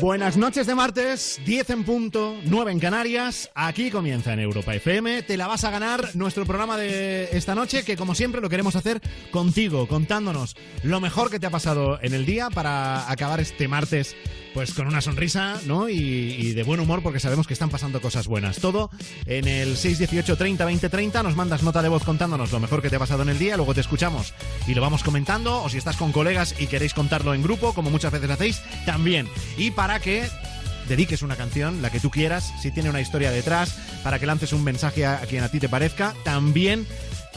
Buenas noches de martes, 10 en punto, 9 en Canarias. Aquí comienza en Europa FM. Te la vas a ganar nuestro programa de esta noche, que como siempre lo queremos hacer contigo, contándonos lo mejor que te ha pasado en el día para acabar este martes pues con una sonrisa, ¿no? Y, de buen humor porque sabemos que están pasando cosas buenas. Todo en el 618 30 20 30 nos mandas nota de voz contándonos lo mejor que te ha pasado en el día, luego te escuchamos y lo vamos comentando o si estás con colegas y queréis contarlo en grupo, como muchas veces hacéis, también. Y para que dediques una canción, la que tú quieras, si tiene una historia detrás, para que lances un mensaje a, a quien a ti te parezca, también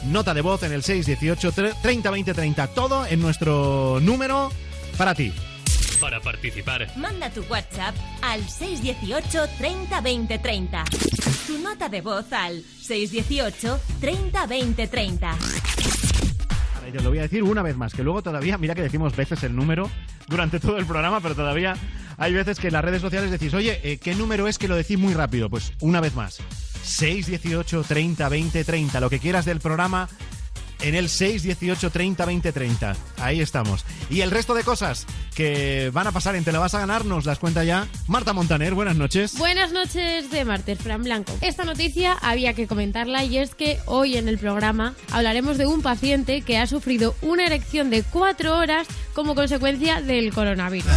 nota de voz en el 618 30 20 30, todo en nuestro número para ti. Para participar, Manda tu WhatsApp al 618 30 20 30. Tu nota de voz al 618 30 20 30. Yo lo voy a decir una vez más, que luego todavía, mira que decimos veces el número durante todo el programa, pero todavía hay veces que en las redes sociales decís, oye, eh, ¿qué número es que lo decís muy rápido? Pues una vez más, 618 30 20 30, lo que quieras del programa en el 618 30 20 30. Ahí estamos. Y el resto de cosas que van a pasar en Te la vas a ganar nos las cuenta ya Marta Montaner. Buenas noches. Buenas noches de martes, Fran Blanco. Esta noticia había que comentarla y es que hoy en el programa hablaremos de un paciente que ha sufrido una erección de cuatro horas como consecuencia del coronavirus.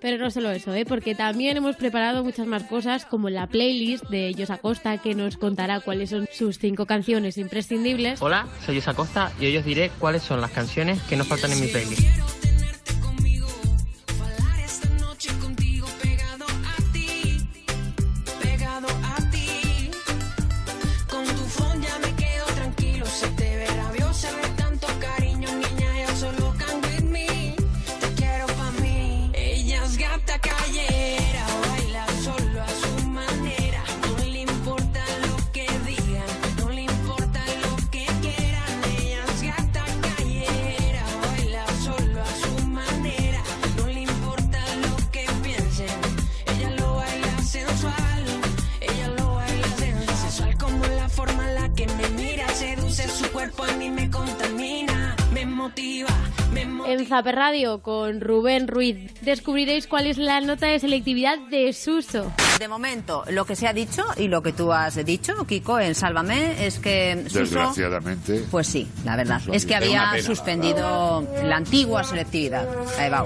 Pero no solo eso, ¿eh? porque también hemos preparado muchas más cosas como la playlist de Jos Acosta que nos contará cuáles son sus cinco canciones imprescindibles. Hola, soy Isa Costa y hoy os diré cuáles son las canciones que no faltan en mi playlist. Motiva, me motiva. En Zaper Radio con Rubén Ruiz descubriréis cuál es la nota de selectividad de Suso. De momento, lo que se ha dicho y lo que tú has dicho, Kiko, en Sálvame, es que Suso... Desgraciadamente. Pues sí, la verdad. Suso, Es que había pena, suspendido la antigua selectividad. Ahí va.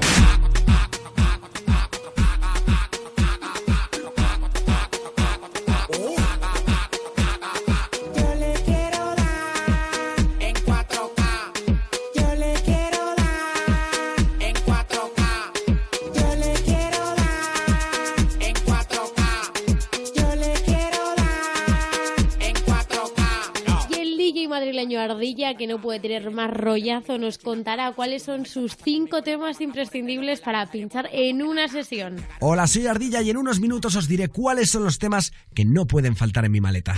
Que no puede tener más rollazo, nos contará cuáles son sus cinco temas imprescindibles para pinchar en una sesión. Hola, soy Ardilla y en unos minutos os diré cuáles son los temas que no pueden faltar en mi maleta.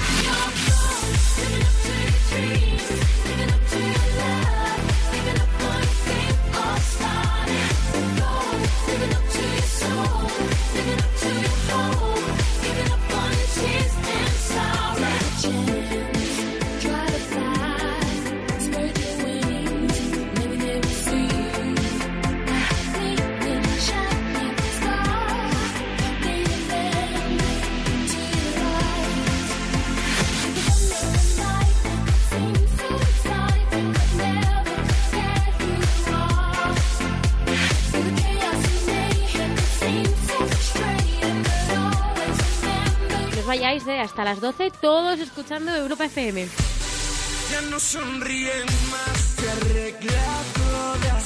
Vayáis de hasta las 12, todos escuchando Europa FM. Ya no sonríen más, se arregla toda.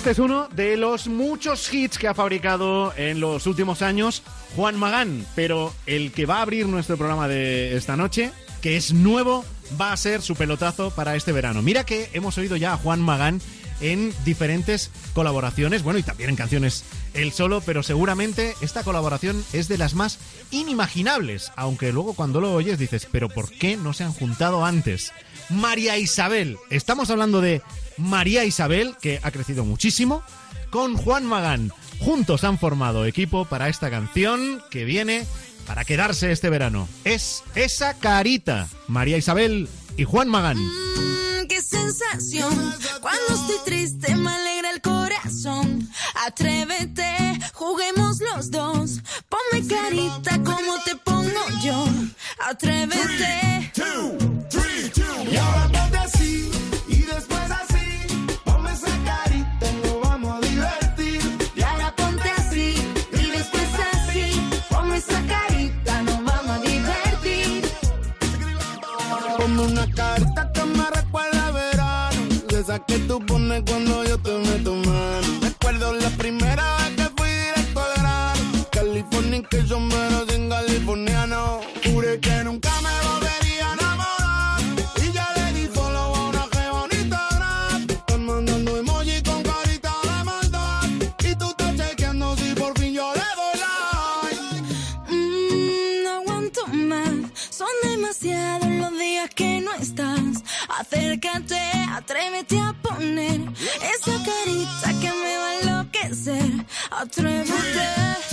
Este es uno de los muchos hits que ha fabricado en los últimos años Juan Magán, pero el que va a abrir nuestro programa de esta noche, que es nuevo, va a ser su pelotazo para este verano. Mira que hemos oído ya a Juan Magán en diferentes colaboraciones, bueno, y también en canciones él solo, pero seguramente esta colaboración es de las más inimaginables, aunque luego cuando lo oyes dices, pero ¿por qué no se han juntado antes? María Isabel, estamos hablando de María Isabel, que ha crecido muchísimo, con Juan Magán. Juntos han formado equipo para esta canción que viene para quedarse este verano. Es esa carita, María Isabel y Juan Magán. Mm, qué sensación. Cuando estoy triste me alegra el corazón. Atrévete, juguemos los dos. Ponme carita como te pongo yo. Atrévete. Y ahora ponte así carita que me recuerda verano. De esa que tú pones cuando yo te meto mano. Recuerdo la primera vez que fui directo al grano. Californication, pero sin californiano. Juré que nunca me volvería a enamorar. Y ya le di follow a una que bonita gran. Están mandando emoji con carita de maldad. Y tú estás chequeando si por fin yo le doy like. Mm, no aguanto más. Son demasiados estás. Acércate, atrévete a poner esa carita que me va a enloquecer. Atrévete.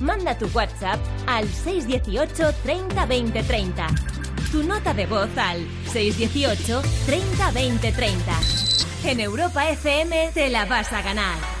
Manda tu WhatsApp al 618 30 20 30. Tu nota de voz al 618 30 20 30. En Europa FM te la vas a ganar.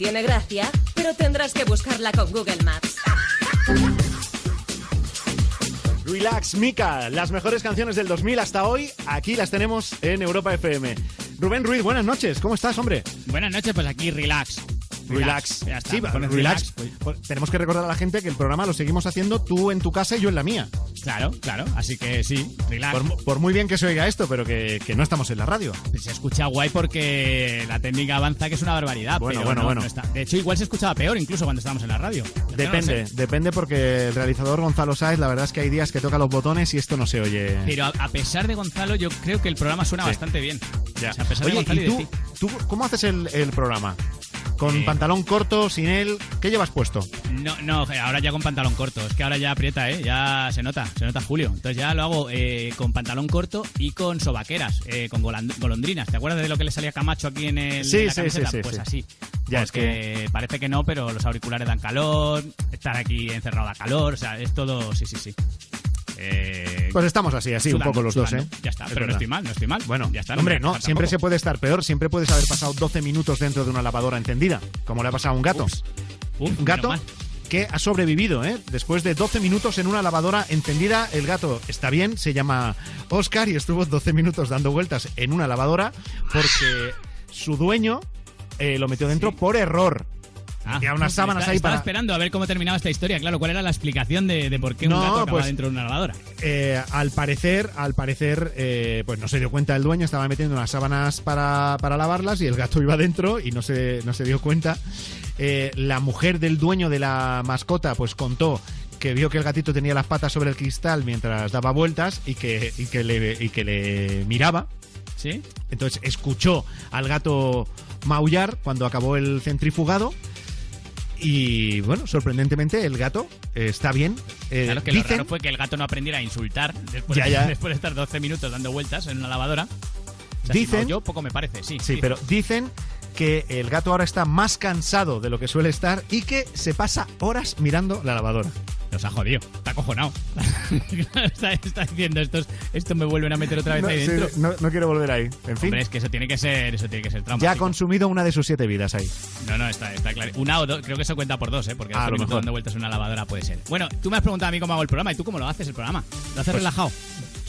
Tiene gracia, pero tendrás que buscarla con Google Maps. Relax, Mika, las mejores canciones del 2000 hasta hoy, aquí las tenemos en Europa FM. Rubén Ruiz, buenas noches, ¿cómo estás, hombre? Buenas noches, pues aquí relax. Relax. Ya está, Sí, me pones relax. Pues tenemos que recordar a la gente que el programa lo seguimos haciendo tú en tu casa y yo en la mía. Claro, claro, así que sí, relax. Por, por muy bien que se oiga esto, pero que, que no estamos en la radio. Se escucha guay porque la técnica avanza, que es una barbaridad. Bueno, pero bueno, no, bueno. no está. De hecho, igual se escuchaba peor incluso cuando estábamos en la radio. No Depende, sé. depende porque el realizador Gonzalo Sáez, la verdad es que hay días que toca los botones y esto no se oye. Pero a, a pesar de Gonzalo, yo creo que el programa suena Sí. bastante bien. Ya. O sea, a pesar de Oye, Gonzalo ¿y y, de tú, ti. tú cómo haces el, el programa? ¿Con Eh, pantalón corto, sin él? ¿Qué llevas puesto? No, no, ahora ya con pantalón corto. Es que ahora ya aprieta, ¿eh? Ya se nota, se nota Julio. Entonces ya lo hago eh, con pantalón corto y con sobaqueras, eh, con golondrinas. ¿Te acuerdas de lo que le salía a Camacho aquí en, el, Sí, en la sí, camiseta? sí, sí, Pues sí. así. Ya, es Porque parece que no, pero los auriculares dan calor, estar aquí encerrado da calor, o sea, es todo, sí, sí, sí. Eh, Pues estamos así, así un poco los dos. ¿eh? Ya está, Es pero no estoy mal, no estoy mal. Bueno, ya está. hombre, no, siempre se puede estar peor. Siempre puedes haber pasado 12 minutos dentro de una lavadora encendida, como le ha pasado a un gato. Ups. Un gato que ha sobrevivido, ¿eh? Después de 12 minutos en una lavadora encendida, el gato está bien, se llama Oscar y estuvo 12 minutos dando vueltas en una lavadora porque su dueño eh, lo metió dentro por error. Ah, y a unas estaba- sábanas ahí estaba para... esperando a ver cómo terminaba esta historia. Claro, ¿cuál era la explicación de, de por qué No, un gato acaba pues- dentro de una lavadora? Eh, al parecer, al parecer, eh, pues no se dio cuenta el dueño, estaba metiendo unas sábanas para, para lavarlas y el gato iba dentro y no se, no se dio cuenta. Eh, la mujer del dueño de la mascota, pues contó que vio que el gatito tenía las patas sobre el cristal mientras daba vueltas y que, y que, le, y que le miraba. ¿Sí? Entonces escuchó al gato maullar cuando acabó el centrifugado. Y bueno, sorprendentemente el gato eh, está bien. Eh, Claro que lo dicen- raro fue que el gato no aprendiera a insultar después, Ya, ya. después de estar 12 minutos dando vueltas en una lavadora. O sea, Dicen- yo poco me parece, sí. Sí, pero dicen que el gato ahora está más cansado de lo que suele estar y que se pasa horas mirando la lavadora. Nos ha jodido, está acojonado. está, está diciendo, estos, esto me vuelven a meter otra vez No, ahí sí, dentro. no- no quiero volver ahí. En fin, Hombre, es que eso tiene que ser, eso tiene que ser ya ha traumático. consumido una de sus siete vidas ahí. No, no, está, está claro. Una o dos, creo que eso cuenta por dos, ¿eh? Porque Ah, a 12 lo mejor. dando vueltas en una lavadora puede ser. Bueno, tú me has preguntado a mí cómo hago el programa y tú cómo lo haces el programa. ¿Lo haces Pues- relajado?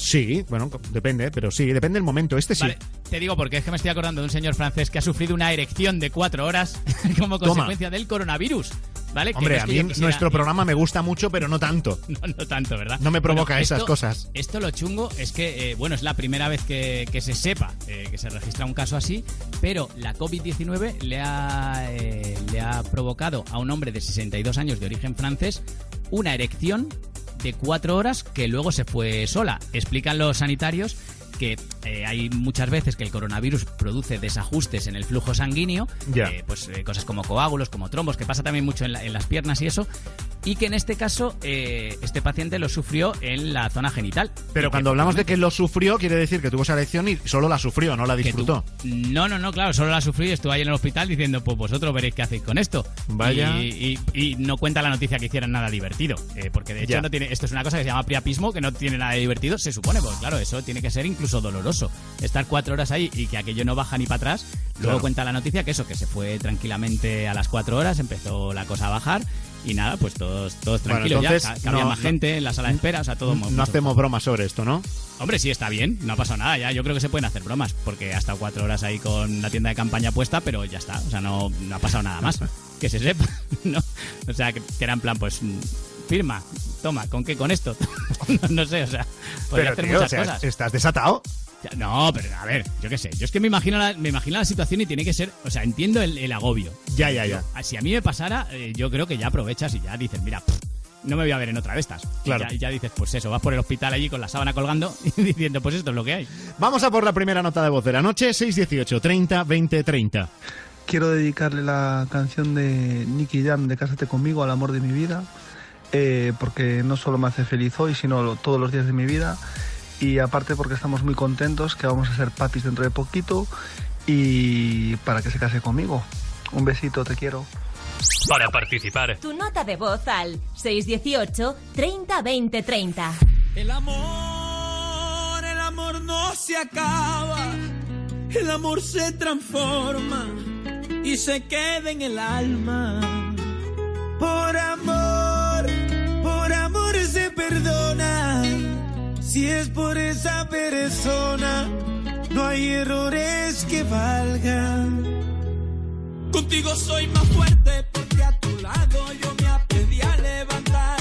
Sí, bueno, depende, pero sí, depende del momento. Este sí. Vale, te digo porque es que me estoy acordando de un señor francés que ha sufrido una erección de cuatro horas como Toma. consecuencia del coronavirus. ¿Vale? Hombre, no a mí quisiera- nuestro programa me gusta mucho, pero no tanto. No, no tanto, ¿verdad? No me provoca Bueno, esas cosas. Esto lo chungo es que, eh, bueno, es la primera vez que, que se sepa eh, que se registra un caso así, pero la COVID-19 le, ha, eh, le ha provocado a un hombre de 62 años de origen francés una erección de cuatro horas que luego se fue sola. Explican los sanitarios que eh, hay muchas veces que el coronavirus produce desajustes en el flujo sanguíneo, eh, pues eh, cosas como coágulos, como trombos, que pasa también mucho en, la- en las piernas y eso, y que en este caso este paciente lo sufrió en la zona genital. Pero cuando hablamos de que lo sufrió, quiere decir que tuvo esa elección y solo la sufrió, no la disfrutó. No, no, no, claro, solo la sufrí y estuve ahí en el hospital diciendo, pues vosotros veréis qué hacéis con esto. Vaya. Y, y- y no cuenta la noticia que hicieran nada divertido, porque de hecho no tiene, esto es una cosa que se llama priapismo, que no tiene nada de divertido, se supone, pues claro, eso tiene que ser incluso doloroso. Estar cuatro horas ahí y que aquello no baja ni para atrás. Luego Claro. cuenta la noticia que eso, que se fue tranquilamente a las cuatro horas, empezó la cosa a bajar. Y nada, pues todos, todos Bueno, tranquilos entonces, ya, que había no- más gente en la sala de espera, o sea, todo No mucho hacemos bromas sobre esto, ¿no? Hombre, sí, está bien, no ha pasado nada ya. Yo creo que se pueden hacer bromas, porque ha estado cuatro horas ahí con la tienda de campaña puesta, pero ya está, o sea, no, no ha pasado nada más. Que se sepa, ¿no? O sea, que, que era en plan, pues, firma, toma, ¿con qué? ¿Con esto? no, no sé, o sea, podría Pero, hacer tío, muchas o sea, cosas. estás desatado. Ya, No, pero a ver, yo qué sé. Yo es que me imagino la, me imagino la situación y tiene que ser. O sea, entiendo el, el agobio. Ya, ya, ya. Yo, si a mí me pasara, eh, yo creo que ya aprovechas y ya dices, mira, pff, no me voy a ver en otra de estas. Y Claro. ya, y ya dices, pues eso, vas por el hospital allí con la sábana colgando y diciendo, pues esto es lo que hay. Vamos a por la primera nota de voz de la noche, 618 30 20 30. Quiero dedicarle la canción de Nicky Jam de Cásate conmigo al amor de mi vida, eh, porque no solo me hace feliz hoy, sino todos los días de mi vida. Y aparte porque estamos muy contentos que vamos a ser papis dentro de poquito y para que se case conmigo. Un besito, te quiero. Para participar. Tu nota de voz al 618 30 20 30. El amor, el amor no se acaba. El amor se transforma y se queda en el alma. Por amor por amor se perdona. Si es por esa persona, no hay errores que valgan. Contigo soy más fuerte porque a tu lado yo me aprendí a levantar.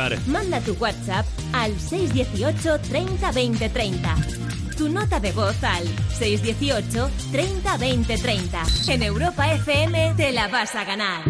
participar. Manda tu WhatsApp al 618 30 20 30. Tu nota de voz al 618 30 20 30. En Europa FM te la vas a ganar.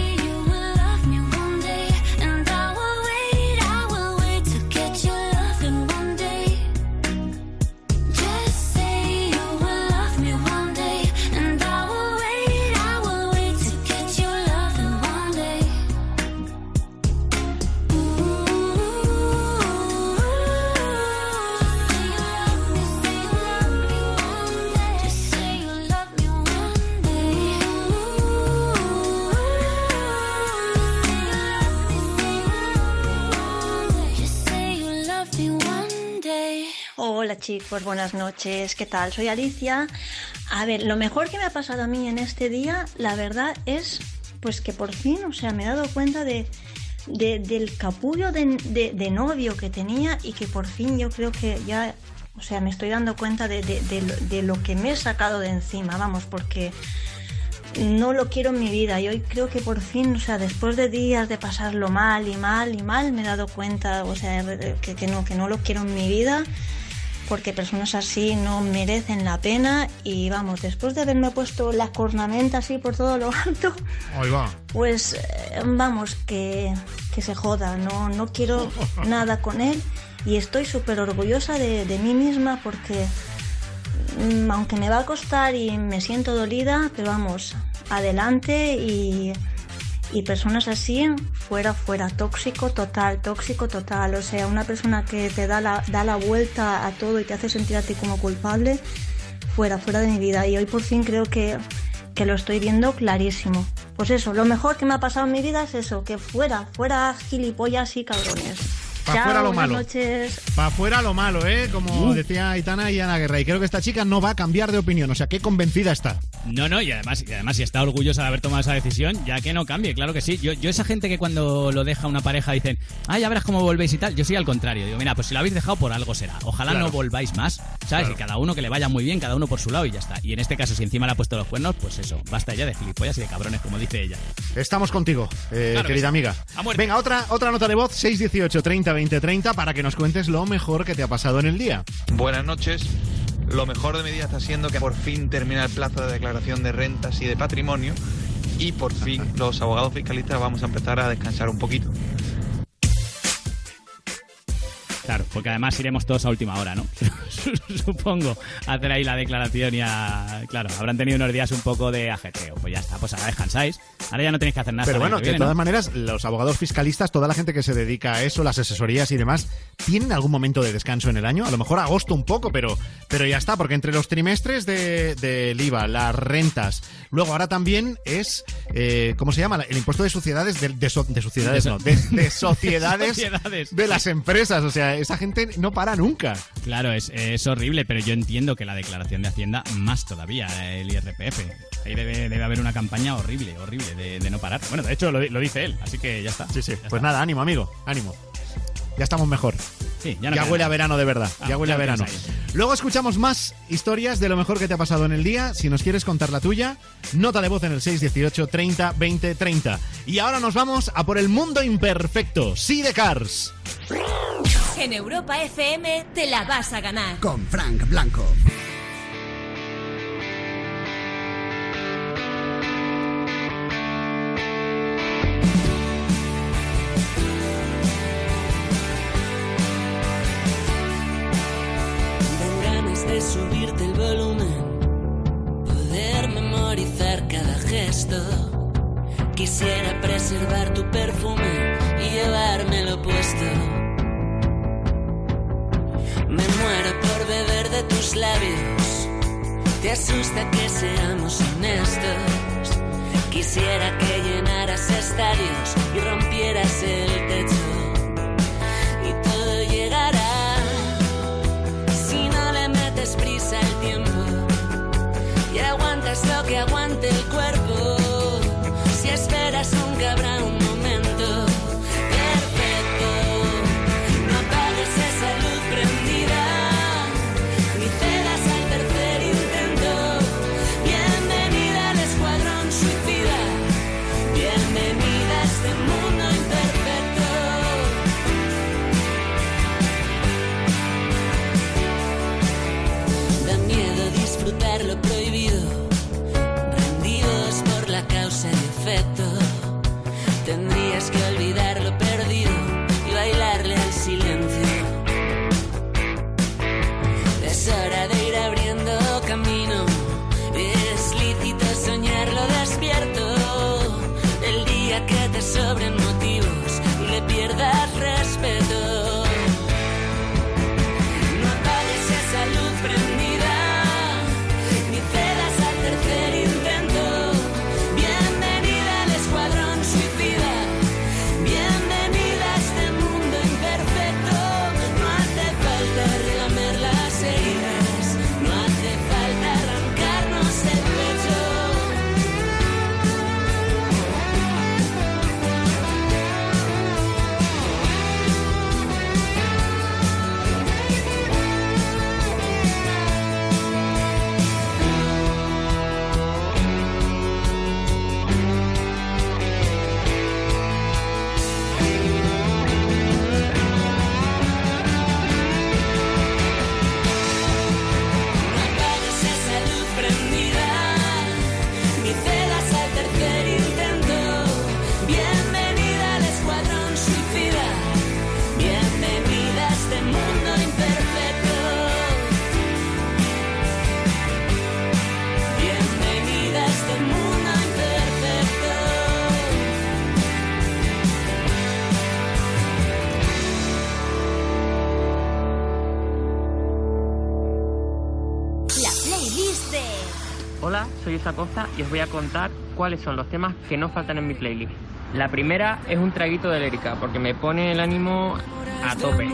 Hola chicos, buenas noches. ¿Qué tal? Soy Alicia. A ver, lo mejor que me ha pasado a mí en este día, la verdad es pues que por fin, o sea, me he dado cuenta de, de- del capullo de, de- novio que tenía y que por fin yo creo que ya, o sea, me estoy dando cuenta de, de- lo- que me he sacado de encima, vamos, porque no lo quiero en mi vida y hoy creo que por fin, o sea, después de días de pasarlo mal y mal y mal, me he dado cuenta, o sea, que no, que no lo quiero en mi vida porque personas así no merecen la pena y vamos, después de haberme puesto la cornamenta así por todo lo alto, Ahí va. pues eh, vamos, que, que se joda, no, no quiero nada con él y estoy súper orgullosa de, de mí misma porque mm, aunque me va a costar y me siento dolida, pero vamos, adelante y, y personas así, fuera, fuera, tóxico total, tóxico total, o sea, una persona que te da la, da la vuelta a todo y te hace sentir a ti como culpable, fuera, fuera de mi vida y hoy por fin creo que, que lo estoy viendo clarísimo. Pues eso, lo mejor que me ha pasado en mi vida es eso, que fuera, fuera gilipollas y cabrones. Pa' Chao, fuera lo malo. Para afuera lo malo, ¿eh? Como Uh. decía Aitana y Ana Guerra. Y creo que esta chica no va a cambiar de opinión. O sea, qué convencida está. No, no, y además, y además si está orgullosa de haber tomado esa decisión, ya que no cambie, claro que sí. Yo, yo esa gente que cuando lo deja una pareja dicen, ah, ya verás cómo volvéis y tal, yo soy al contrario. Digo, mira, pues si lo habéis dejado por algo será. Ojalá Claro. no volváis más, ¿sabes? Claro. Y cada uno que le vaya muy bien, cada uno por su lado y ya está. Y en este caso, si encima le ha puesto los cuernos, pues eso, basta ya de gilipollas y de cabrones, como dice ella. Estamos contigo, eh, Claro que querida sí. amiga. Venga, otra, otra nota de voz, 618 30 20 30, para que nos cuentes lo mejor que te ha pasado en el día. Buenas noches. Lo mejor de mi día está siendo que por fin termina el plazo de declaración de rentas y de patrimonio y por fin los abogados fiscalistas vamos a empezar a descansar un poquito. Claro, porque además iremos todos a última hora, ¿no? Supongo, hacer ahí la declaración y a... Claro, habrán tenido unos días un poco de ajetreo. Pues ya está, pues ahora descansáis. Ahora ya no tenéis que hacer nada. Pero bueno, de todas ¿no? maneras, los abogados fiscalistas, toda la gente que se dedica a eso, las asesorías y demás, ¿tienen algún momento de descanso en el año? A lo mejor agosto un poco, pero, pero ya está, porque entre los trimestres de- del IVA, las rentas, luego ahora también es, eh, ¿cómo se llama? El impuesto de sociedades, de, de so- de sociedades, De no, de, de sociedades, Sociedades. de las empresas. O sea, esa gente no para nunca. Claro, es, es horrible, pero yo entiendo que la declaración de Hacienda más todavía, el IRPF. Ahí debe, debe haber una campaña horrible, horrible, de, de no parar. Bueno, de hecho lo dice él, así que ya está. Sí, sí. Pues nada, ánimo, amigo, ánimo. Ya estamos mejor. Sí, ya no ya queda huele a verano de verdad. Ah, ya huele ya a verano. Luego escuchamos más historias de lo mejor que te ha pasado en el día. Si nos quieres contar la tuya, nota de voz en el 618 30 20 30. Y ahora nos vamos a por el mundo imperfecto. Sí de Cars. En Europa FM te la vas a ganar. Con Frank Blanco. Quisiera preservar tu perfume y llevármelo puesto. Me muero por beber de tus labios. Te asusta que seamos honestos. Quisiera que llenaras estadios y rompieras el techo. Y todo llegará si no le metes prisa al tiempo y aguantas lo que aguante el cuerpo. a costa y os voy a contar cuáles son los temas que no faltan en mi playlist. La primera es un traguito de Lérica, porque me pone el ánimo a tope.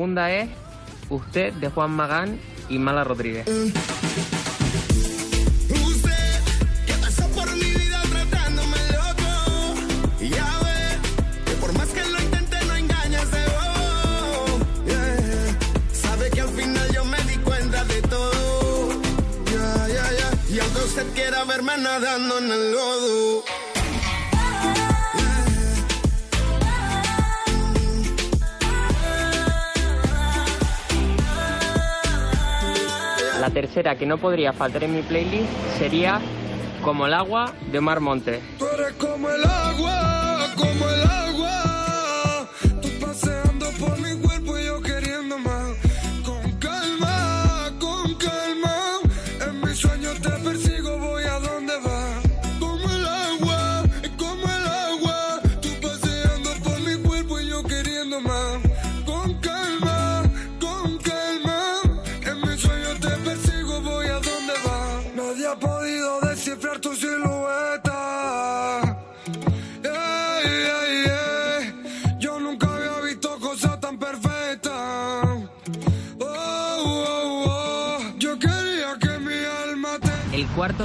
segunda es Usted de Juan Magán y Mala Rodríguez. música que no podría faltar en mi playlist sería Como el agua de Omar Montes.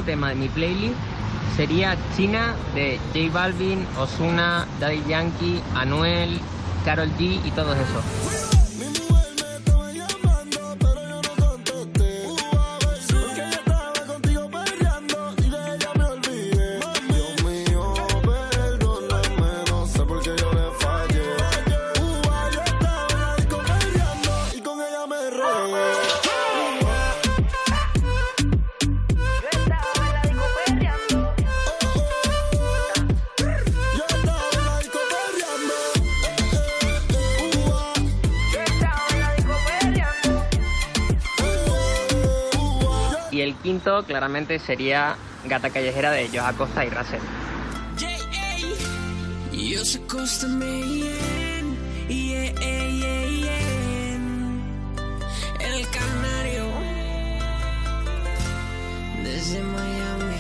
tema de mi playlist sería China de J Balvin, Osuna, Daddy Yankee, Anuel, Carol G y todos esos. claramente sería Gata Callejera de Josh Acosta y Russell. El canario desde Miami.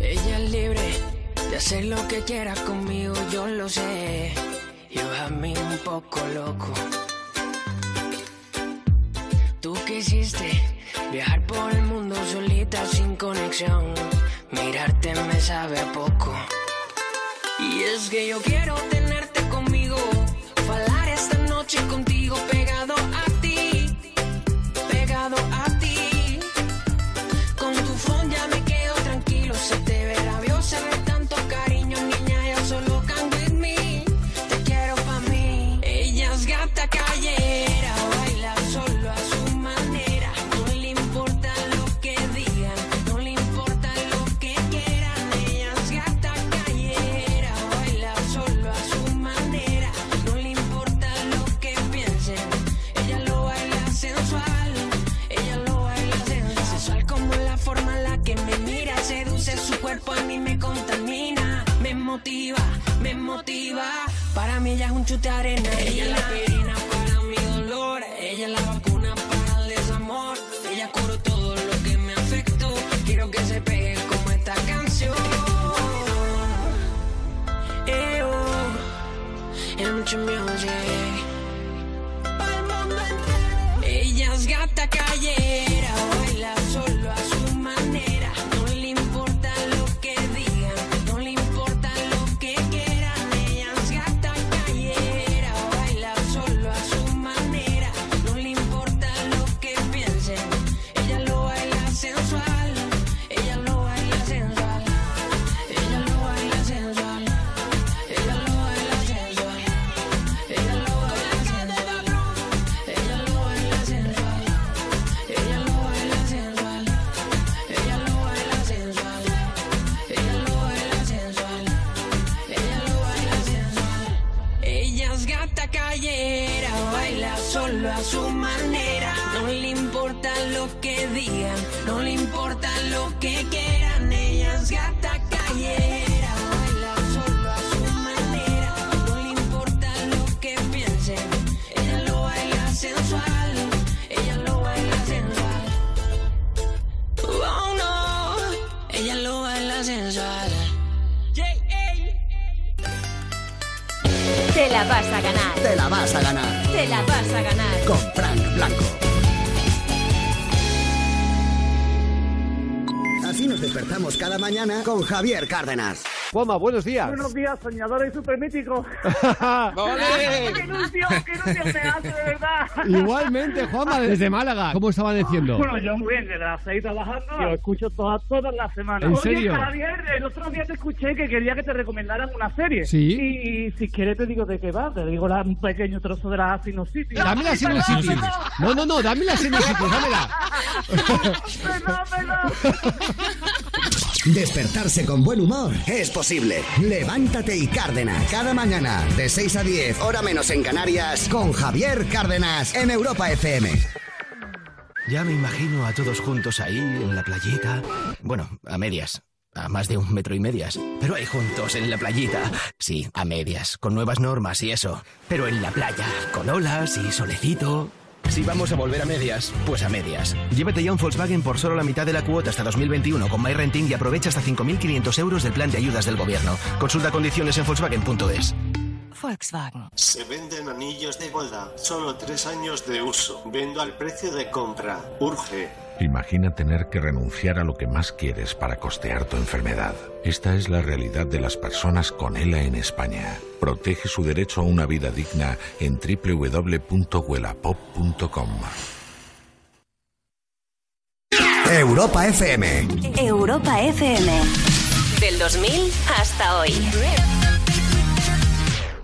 Ella es libre de hacer lo que quiera conmigo, yo lo sé. Llévame un poco loco. Viajar por el mundo solita sin conexión. Mirarte me sabe a poco. Y es que yo quiero tenerte chuta arena. Ella Javier Cárdenas. Juanma, buenos días. Buenos días, soñador y supermítico. ¡Vale! ¡Qué ilusión, qué ilusión me hace, de verdad! Igualmente, Juanma, desde Málaga. ¿Cómo estaba diciendo? Bueno, yo muy bien, desde las seis trabajando, y lo escucho todas, todas las semanas. ¿En Oye, serio? Javier, el otro día te escuché que quería que te recomendaran una serie. Sí. Y, si quieres te digo de qué va, te digo la- un pequeño trozo de la sinusitis. Dame la sinusitis. No, no, no, dame la sinusitis, dámela. Despertarse con buen humor es posible. Levántate y Cárdenas. Cada mañana, de 6 a 10, hora menos en Canarias, con Javier Cárdenas en Europa FM. Ya me imagino a todos juntos ahí, en la playita. Bueno, a medias. A más de un metro y medias. Pero ahí juntos, en la playita. Sí, a medias, con nuevas normas y eso. Pero en la playa, con olas y solecito. Si vamos a volver a medias, pues a medias. Llévate ya un Volkswagen por solo la mitad de la cuota hasta 2021 con MyRenting y aprovecha hasta 5.500 euros del plan de ayudas del gobierno. Consulta condiciones en Volkswagen.es. Volkswagen. Se venden anillos de boda, solo tres años de uso. Vendo al precio de compra. Urge. Imagina tener que renunciar a lo que más quieres para costear tu enfermedad. Esta es la realidad de las personas con ELA en España. Protege su derecho a una vida digna en www.huelapop.com. Europa FM. Europa FM. Del 2000 hasta hoy.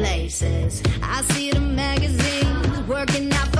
places. I see the magazines working out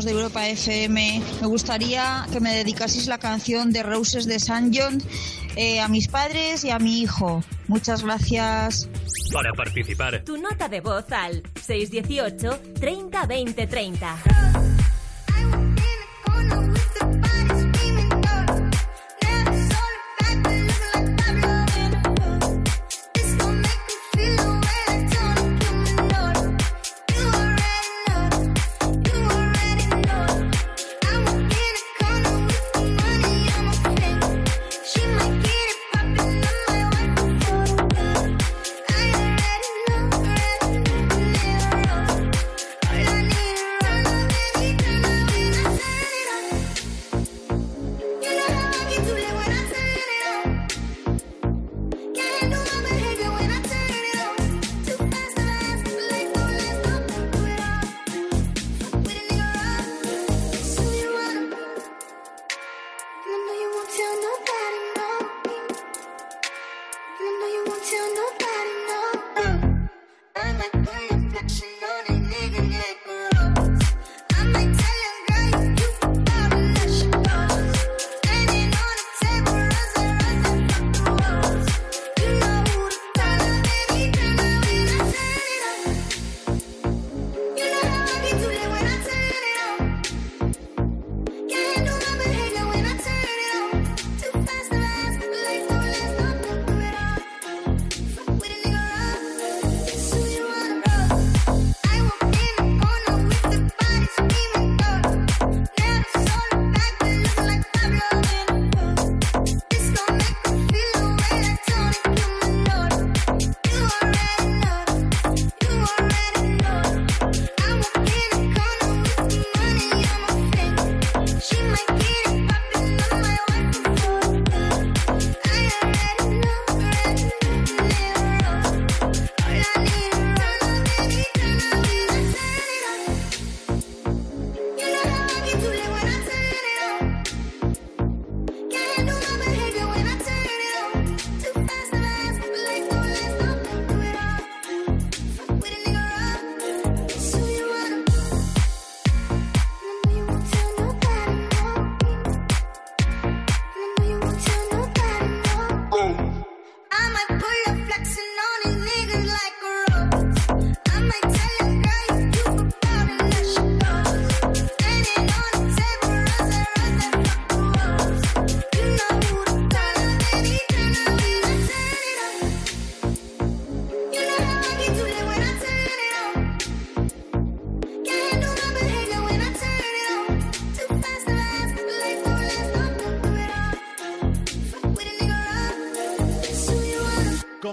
de Europa FM, me gustaría que me dedicaseis la canción de Roses de San John eh, a mis padres y a mi hijo. Muchas gracias. Para participar, tu nota de voz al 618 30 20 30.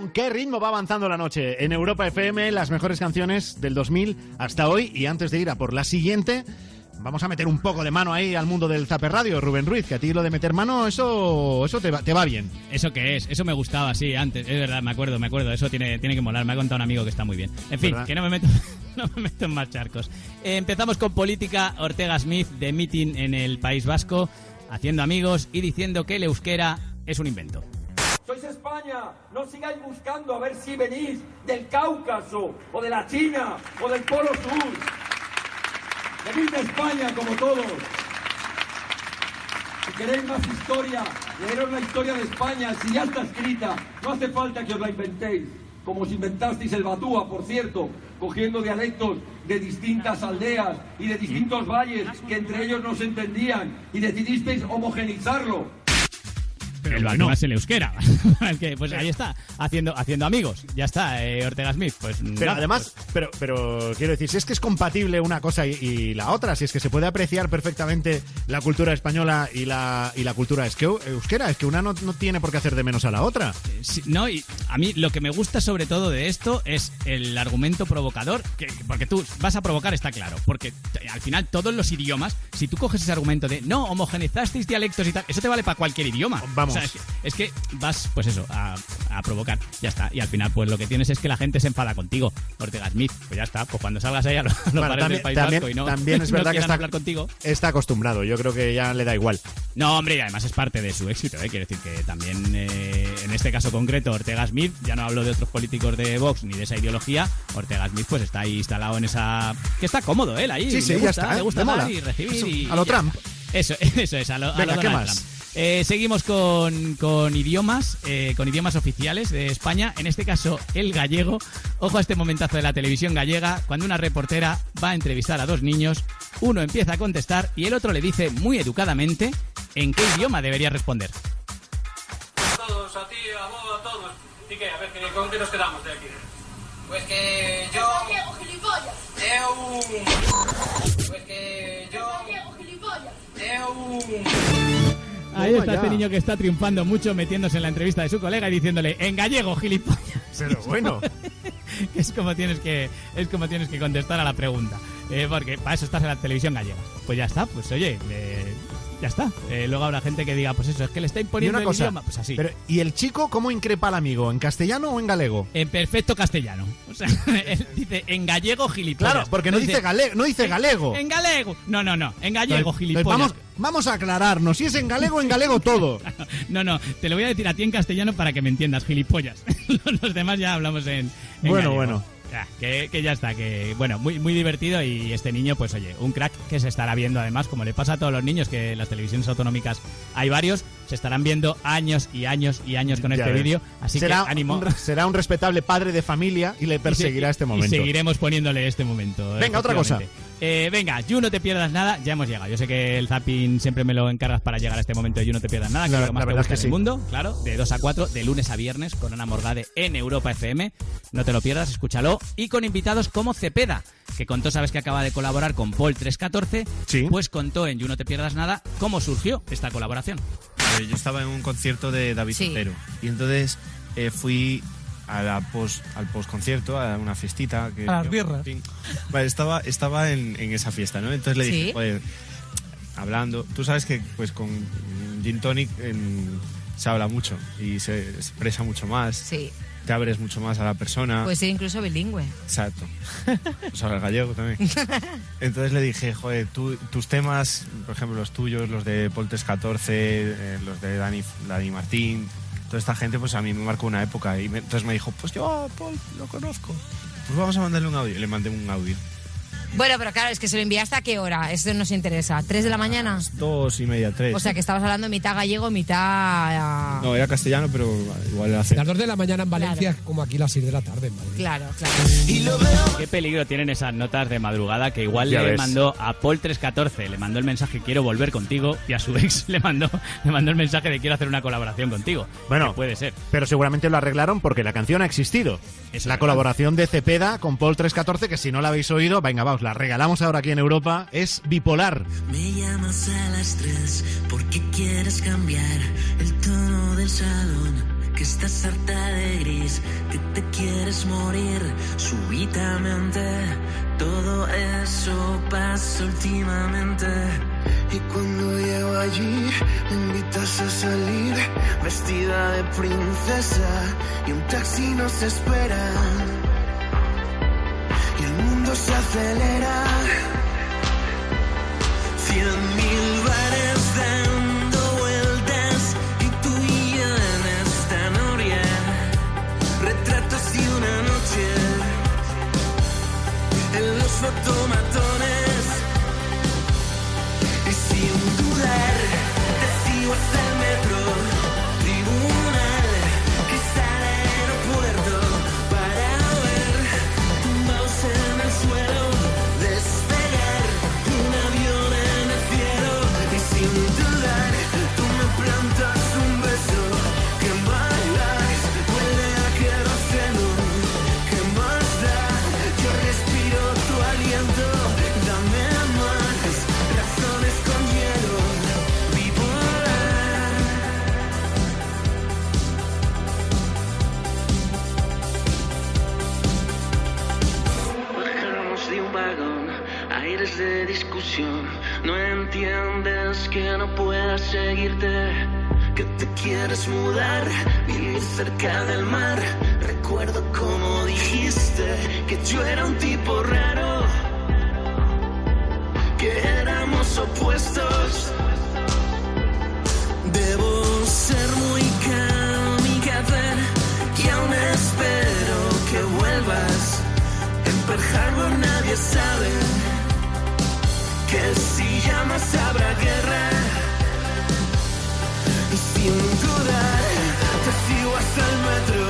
Con qué ritmo va avanzando la noche. En Europa FM, las mejores canciones del 2000 hasta hoy. Y antes de ir a por la siguiente, vamos a meter un poco de mano ahí al mundo del Zaper Radio, Rubén Ruiz, que a ti lo de meter mano, eso, eso te, va, te va bien. ¿Eso qué es? Eso me gustaba, sí, antes. Es verdad, me acuerdo, me acuerdo. Eso tiene, tiene que molar. Me ha contado un amigo que está muy bien. En fin, ¿Verdad? que no me meto, no me meto en más charcos. Eh, empezamos con política. Ortega Smith de meeting en el País Vasco, haciendo amigos y diciendo que el euskera es un invento. España, no sigáis buscando a ver si venís del Cáucaso, o de la China, o del Polo Sur. Venid de España como todos. Si queréis más historia, leeros la historia de España, si ya está escrita, no hace falta que os la inventéis. Como os inventasteis el Batúa, por cierto, cogiendo dialectos de distintas aldeas y de distintos valles que entre ellos no se entendían y decidisteis homogenizarlo. El Batúa es el euskera. Es que, pues ahí está, haciendo, haciendo amigos. Ya está, eh, Ortega Smith. Pues Pero nada, además, pero, pero quiero decir, si es que es compatible una cosa y, y la otra, si es que se puede apreciar perfectamente la cultura española y la, y la cultura esqueu- euskera, es que una no, no tiene por qué hacer de menos a la otra. Sí, no, y a mí lo que me gusta sobre todo de esto es el argumento provocador, que, porque tú vas a provocar, está claro, porque al final todos los idiomas, si tú coges ese argumento de no, homogenizasteis dialectos y tal, eso te vale para cualquier idioma. Vamos. O sea, es, que, es que vas, pues eso, a, a provocar, ya está. Y al final, pues lo que tienes es que la gente se enfada contigo, Ortega Smith, pues ya está, pues cuando salgas ahí a los Bueno, bares del País también- Vasco y no, también es no verdad que quieran está, hablar contigo. está acostumbrado, yo creo que ya le da igual. No, hombre, y además es parte de su éxito, ¿eh? Quiero decir que también, eh, en este caso concreto, Ortega Smith, ya no hablo de otros políticos de Vox ni de esa ideología, Ortega Smith pues está ahí instalado en esa... que está cómodo él ahí. Sí, sí, le ya gusta, está, Le gusta dar y recibir Eso, y... a lo ya Trump. Eso, eso es, a lo, a Venga, lo ¿qué más? Trump. Eh, seguimos con, con idiomas, eh, con idiomas oficiales de España. En este caso, el gallego. Ojo a este momentazo de la televisión gallega, cuando una reportera va a entrevistar a dos niños, uno empieza a contestar y el otro le dice muy educadamente en qué idioma debería responder. todos, a ti, a vos, a todos. ¿Y qué? A ver, ¿qué- ¿con qué nos quedamos de aquí? Pues que yo. Gallego, gilipollas. Eu. Pues que yo. Gallego, gilipollas. Eu. Ahí está este niño que está triunfando mucho metiéndose en la entrevista de su colega y diciéndole en gallego, gilipollas. Pero bueno. es como tienes que es como tienes que contestar a la pregunta. Eh, porque para eso estás en la televisión gallega. Pues ya está, pues oye, eh, ya está. Eh, luego habrá gente que diga, pues eso, es que le está imponiendo una el cosa, idioma. Pues así. pero, ¿y el chico cómo increpa al amigo? ¿En castellano o en galego? En perfecto castellano. O sea, él dice en gallego gilipollas. Claro, porque no dice galego, no dice en- galego. En, galego. No, no, no. En gallego, gilipollas. vamos, vamos a aclararnos. Si es en galego, en galego todo. No, no, te lo voy a decir a ti en castellano para que me entiendas, gilipollas. Los demás ya hablamos en. en Bueno, gallego. bueno. Ya, que, que ya está, que bueno, muy, muy divertido y este niño, pues oye, un crack que se estará viendo además, como le pasa a todos los niños, que en las televisiones autonómicas hay varios, se estarán viendo años y años y años con Ya este vídeo, así será que ánimo. Un, será un respetable padre de familia y le perseguirá Y este momento. Y seguiremos poniéndole este momento. Venga, otra cosa. Eh, venga, You no te pierdas nada, ya hemos llegado. Yo sé que el zapping siempre me lo encargas para llegar a este momento de You no te pierdas nada, que La- es lo más la te verdad gusta es que en el sí. mundo, claro, de 2 a 4, de lunes a viernes, con Ana Morgade en Europa FM. No te lo pierdas, escúchalo. Y con invitados como Cepeda, que contó, sabes que acaba de colaborar con Paul 314, pues contó en You no te pierdas nada cómo surgió esta colaboración. Eh, Yo estaba en un concierto de David Sí. Otero y entonces eh, fui a la post, al post concierto, a una fiestita. Que, A las birras. Vale, estaba, estaba en, en esa fiesta, ¿no? Entonces le dije, Sí. joder, hablando, tú sabes que pues con Gin Tonic en- se habla mucho y se expresa mucho más. Sí. Te abres mucho más a la persona. Puede ser incluso bilingüe. Exacto. Pues habla gallego también. Entonces le dije, joder, tú- tus temas, por ejemplo, los tuyos, los de Paul 314, eh, los de Dani, Dani Martín, toda esta gente, pues a mí me marcó una época. Y me- entonces me dijo, pues yo Paul lo conozco. Pues vamos a mandarle un audio. Y le mandé un audio. Bueno, pero claro, es que se lo enviaste a qué hora. Eso nos interesa. ¿Tres de la mañana? Dos y media, tres. O sea que estabas hablando mitad gallego, mitad. ah, No, era castellano, pero igual hace. Las 2 de la mañana en Valencia, como aquí las 6 de la tarde en Madrid. Claro, claro. Qué peligro tienen esas notas de madrugada que igual Ya le ves. mandó a Paul 314, le mandó el mensaje quiero volver contigo y a su ex le mandó, le mandó el mensaje de quiero hacer una colaboración contigo. Bueno, Que puede ser. Pero seguramente lo arreglaron porque la canción ha existido. Es la colaboración de Cepeda con Paul 314, que si no la habéis oído, venga, vamos, la regalamos ahora aquí en Europa. Es bipolar. Me llamas a las tres porque quieres cambiar el tono del salón. que estás harta de gris, que te quieres morir súbitamente. Todo eso pasa últimamente. Y cuando llego allí, me invitas a salir vestida de princesa y un taxi nos espera. Y se acelera. Cien mil bares dando vueltas y tú y yo en esta noria. Retratos de una noche en los fotomatones. Y sin dudar te sigo hasta No entiendes que no puedas seguirte, que te quieres mudar, vivir cerca del mar. Recuerdo como dijiste que yo era un tipo raro, que éramos opuestos. Debo ser muy kamikaze y aún espero que vuelvas. En Pearl nadie sabe que llamas habrá guerra. Y sin dudar te sigo hasta el metro,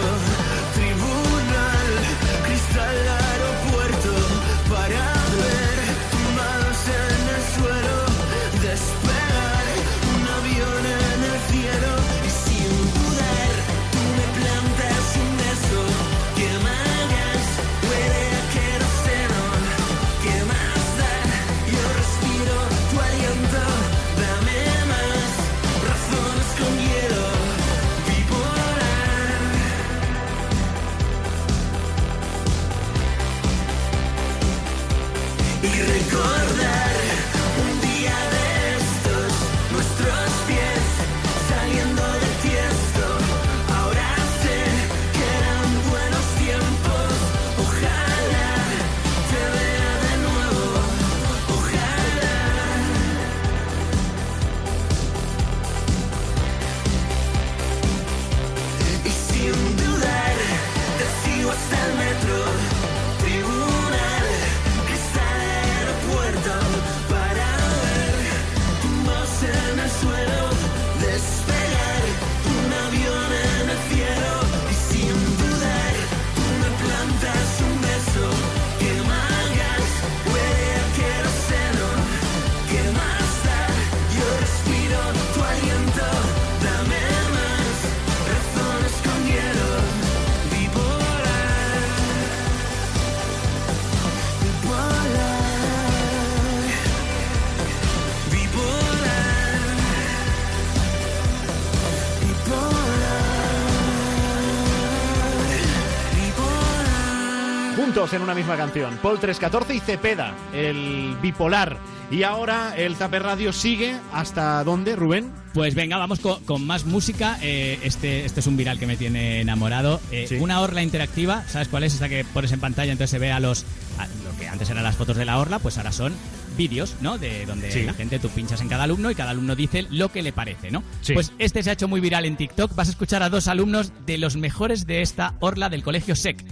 Juntos en una misma canción. Paul 314 y Cepeda, el bipolar. Y ahora el Zaper Radio sigue hasta dónde, Rubén? Pues venga, vamos con, con más música. Eh, este, este es un viral que me tiene enamorado. Eh, Una orla interactiva, ¿sabes cuál es? Esta que pones en pantalla, entonces se ve a los. a lo que antes eran las fotos de la orla, pues ahora son vídeos, ¿no? De donde Sí. la gente, tú pinchas en cada alumno y cada alumno dice lo que le parece, ¿no? Sí. Pues este se ha hecho muy viral en TikTok. Vas a escuchar a dos alumnos de los mejores de esta orla del colegio SEC.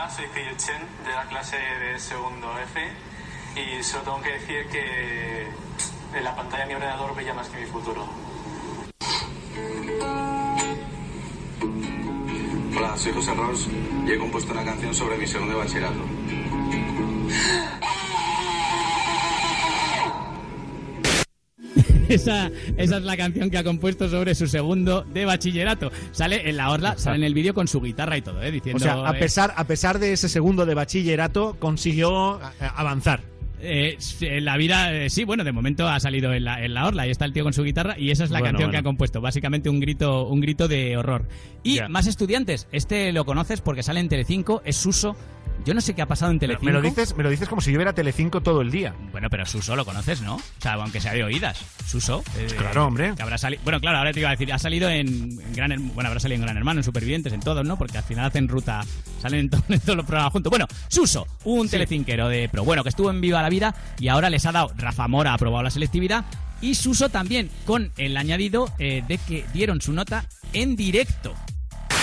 Hola, soy Peter Chen de la clase de segundo F y solo tengo que decir que en la pantalla de mi ordenador brilla más que mi futuro. Hola, soy José Ross y he compuesto una canción sobre mi segundo bachillerato. esa, esa es la canción que ha compuesto sobre su segundo de bachillerato. Sale en la orla, sale en el vídeo con su guitarra y todo, ¿eh? Diciendo, O sea, a eh, pesar, a pesar de ese segundo de bachillerato, consiguió eh, avanzar. Eh, s- la vida, eh, sí, bueno, de momento ha salido en la, en la orla. Ahí está el tío con su guitarra y esa es la Bueno, canción que ha compuesto. Básicamente un grito, un grito de horror. Y más estudiantes. Este lo conoces porque sale en Telecinco, es Suso. Yo no sé qué ha pasado en Telecinco. Me lo dices, me lo dices como si yo viera Telecinco todo el día. Bueno, pero Suso lo conoces, ¿no? O sea, aunque sea de oídas. Suso. eh, Claro, hombre. Que habrá salido. Bueno, claro, ahora te iba a decir, ha salido en, en Gran Bueno, habrá salido en Gran Hermano, en Supervivientes, en todos, ¿no? Porque al final hacen ruta, salen en, to- en todos los programas juntos. Bueno, Suso, un telecinquero de pro. Bueno, que estuvo en Viva la Vida y ahora les ha dado. Rafa Mora ha aprobado la selectividad. Y Suso también, con el añadido eh, de que dieron su nota en directo.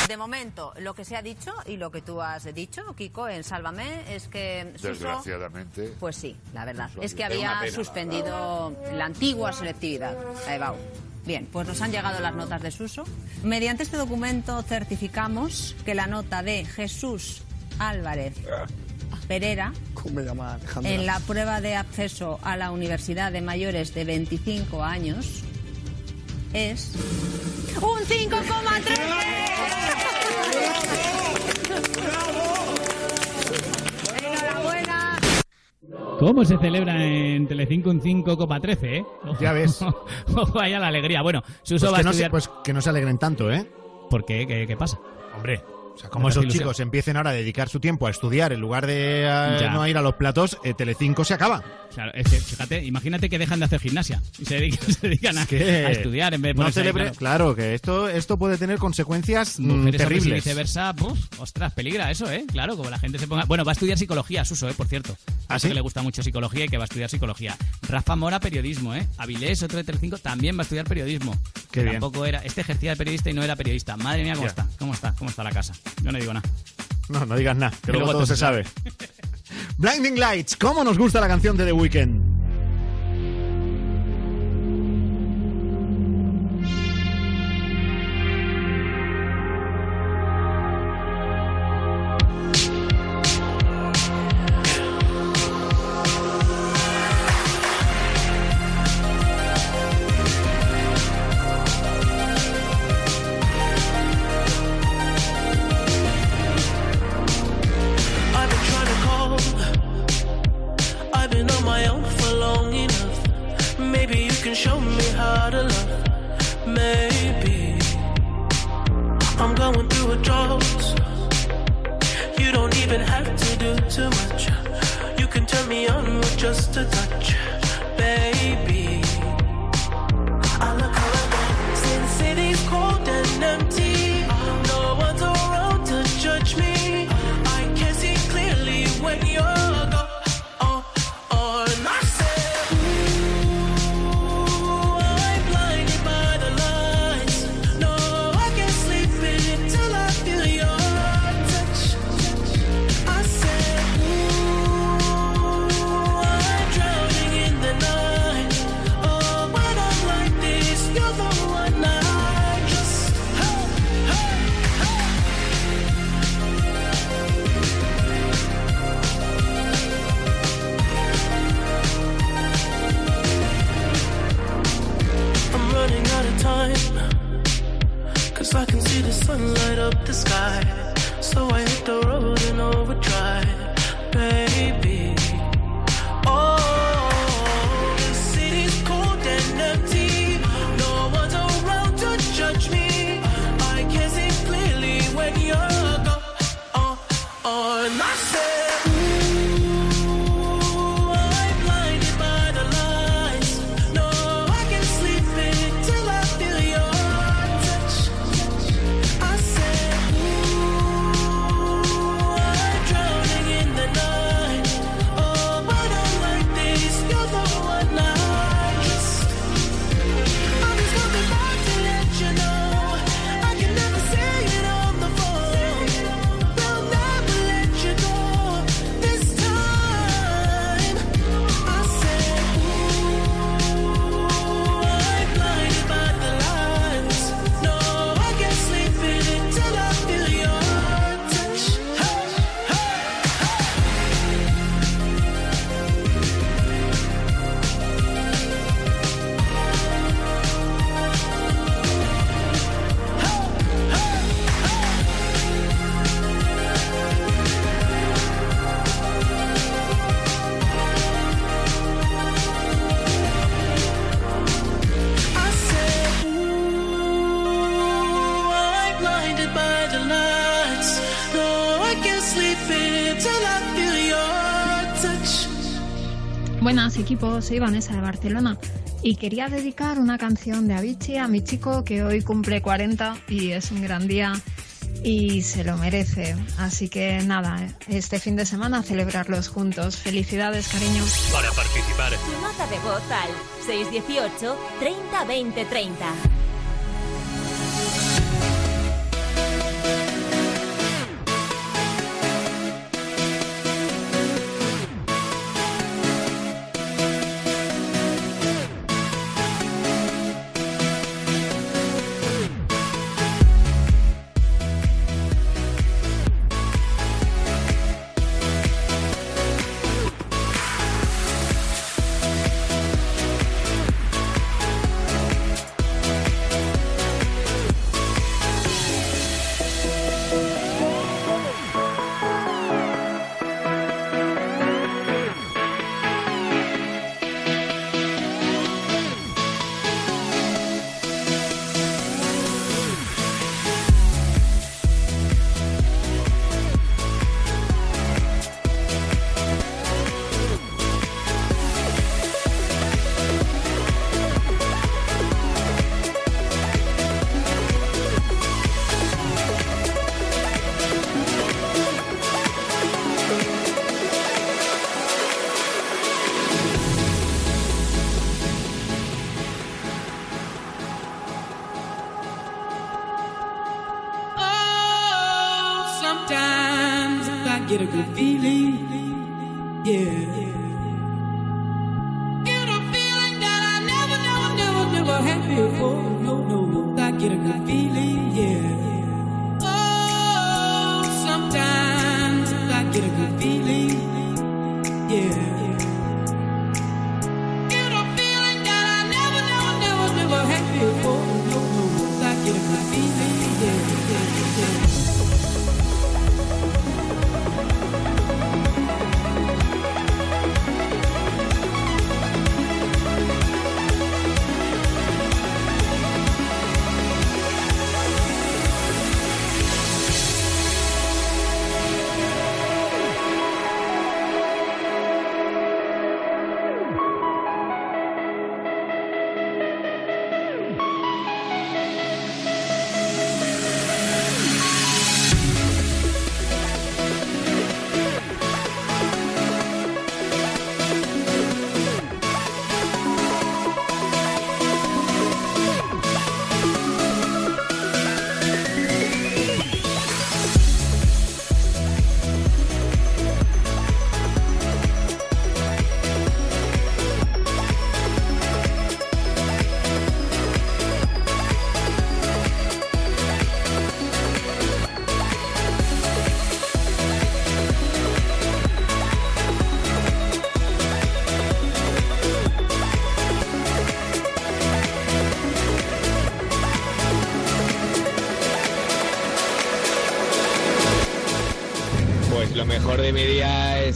De momento, lo que se ha dicho y lo que tú has dicho, Kiko, en Sálvame, es que Suso... Desgraciadamente. Pues sí, la verdad. Suso, Es que había pena, suspendido la antigua selectividad, EBAU. Bien, pues nos han llegado las notas de Suso. Mediante este documento certificamos que la nota de Jesús Álvarez Pereira en la prueba de acceso a la universidad de mayores de 25 años es un 5,3. Enhorabuena. ¿Cómo se celebra en Telecinco un 5,13, eh? Ya ves. Vaya la alegría. Bueno, Suso Pues va que, a no se, estudiar... pues que no se alegren tanto, ¿eh? ¿Por qué? ¿Qué, qué pasa? Hombre, o sea, como esos ilusión. chicos empiecen ahora a dedicar su tiempo a estudiar en lugar de eh, Ya. no ir a los platos, eh, Telecinco se acaba. Claro, es que, fíjate, imagínate que dejan de hacer gimnasia y se dedican, se dedican a, estudiar en vez de no ahí, celebre- claro. claro. que esto, esto puede tener consecuencias mm, Mujeres, hombres y terribles. viceversa, ¡buf! ostras, peligra eso, ¿eh? Claro, como la gente se ponga... Bueno, va a estudiar psicología, Suso, ¿eh? Por cierto. ¿Ah, sí? Que le gusta mucho psicología y que va a estudiar psicología. Rafa Mora, periodismo, ¿eh? Avilés, otro de Telecinco, también va a estudiar periodismo. Qué Que bien. Tampoco era... Este ejercía de periodista y no era periodista. Madre mía, ¿cómo Ya. está? ¿Cómo está? ¿Cómo está la casa? Yo no digo nada. No, no digas nada, que luego todo se sabe. Blinding Lights, ¿cómo nos gusta la canción de The Weeknd? Soy Vanessa de Barcelona y quería dedicar una canción de Avicii a mi chico que hoy cumple 40 y es un gran día y se lo merece. Así que nada, este fin de semana celebrarlos juntos. Felicidades, cariño. Para participar, Tu nota de voz al 618 30 20 30.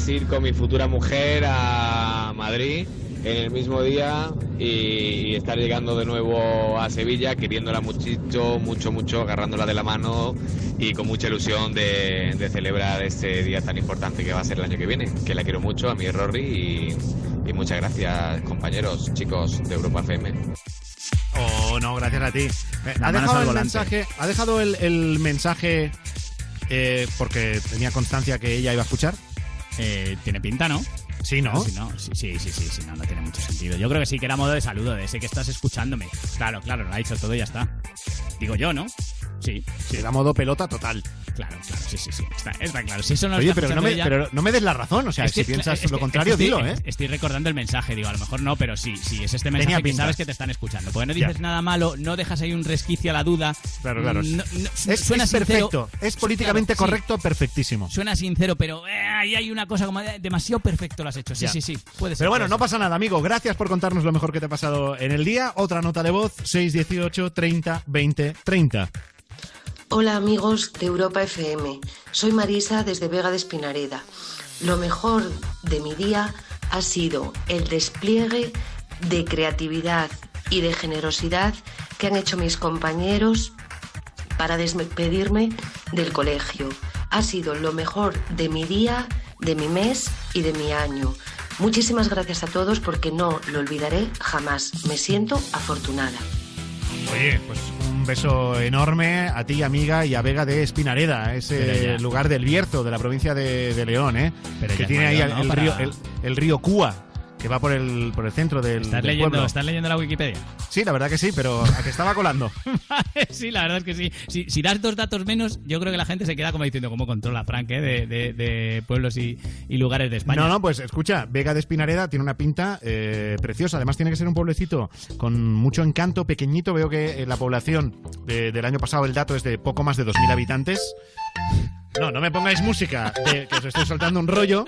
Es ir con mi futura mujer a Madrid en el mismo día y, y estar llegando de nuevo a Sevilla, queriéndola mucho, mucho, mucho, agarrándola de la mano y con mucha ilusión de, de celebrar este día tan importante que va a ser el año que viene. Que la quiero mucho, a mi Rory y, y muchas gracias compañeros, chicos de Europa FM. Oh, no, gracias a ti. Eh, ha dejado el mensaje, ha dejado el, el mensaje eh, porque tenía constancia que ella iba a escuchar. Eh, tiene pinta, ¿no? Sí, ¿no? Sí, no, sí, sí, sí, sí, no, no tiene mucho sentido. Yo creo que sí que era modo de saludo, de sé que estás escuchándome. Claro, claro, lo ha dicho todo y ya está. Digo yo, ¿no? Sí, sí. Era modo pelota total. Sí, sí. Está, está claro. Si eso no Oye, pero no, me, pero no me des la razón. O sea, si piensas lo contrario, dilo, ¿eh? Estoy recordando el mensaje, digo, a lo mejor no, pero sí, sí, es este mensaje que sabes que te están escuchando. Porque no Ya. dices nada malo, no dejas ahí un resquicio a la duda. Claro, claro. No- no- Es, suena es sincero. perfecto. Es políticamente Claro, sí. correcto, perfectísimo. Suena sincero, pero eh, ahí hay una cosa como de- demasiado perfecto lo has hecho. Sí, Ya. sí, sí. Puede ser. Pero bueno, no pasa nada, amigo. Gracias por contarnos lo mejor que te ha pasado en el día. Otra nota de voz, 618 30 20 30. Hola amigos de Europa FM, soy Marisa desde Vega de Espinareda. Lo mejor de mi día ha sido el despliegue de creatividad y de generosidad que han hecho mis compañeros para despedirme del colegio. Ha sido lo mejor de mi día, de mi mes y de mi año. Muchísimas gracias a todos porque no lo olvidaré jamás. Me siento afortunada. Oye, pues un beso enorme a ti, amiga, y a Vega de Espinareda, ese lugar del Bierzo, de la provincia de, de León, ¿eh? Pero que tiene ahí el, río, el, el río Cúa, que va por el, por el centro del, ¿Estás del leyendo, pueblo. ¿Estás leyendo la Wikipedia? Sí, la verdad que sí, pero a que estaba colando. sí, la verdad es que sí. Si, si das dos datos menos, yo creo que la gente se queda como diciendo cómo controla Frank ¿eh? de, de- de pueblos y, y lugares de España. No, no, pues escucha, Vega de Espinareda tiene una pinta eh, preciosa. Además, tiene que ser un pueblecito con mucho encanto, pequeñito. Veo que eh, la población de- del año pasado, el dato es de poco más de 2.000 habitantes. No, no me pongáis música, de que os estoy soltando un rollo.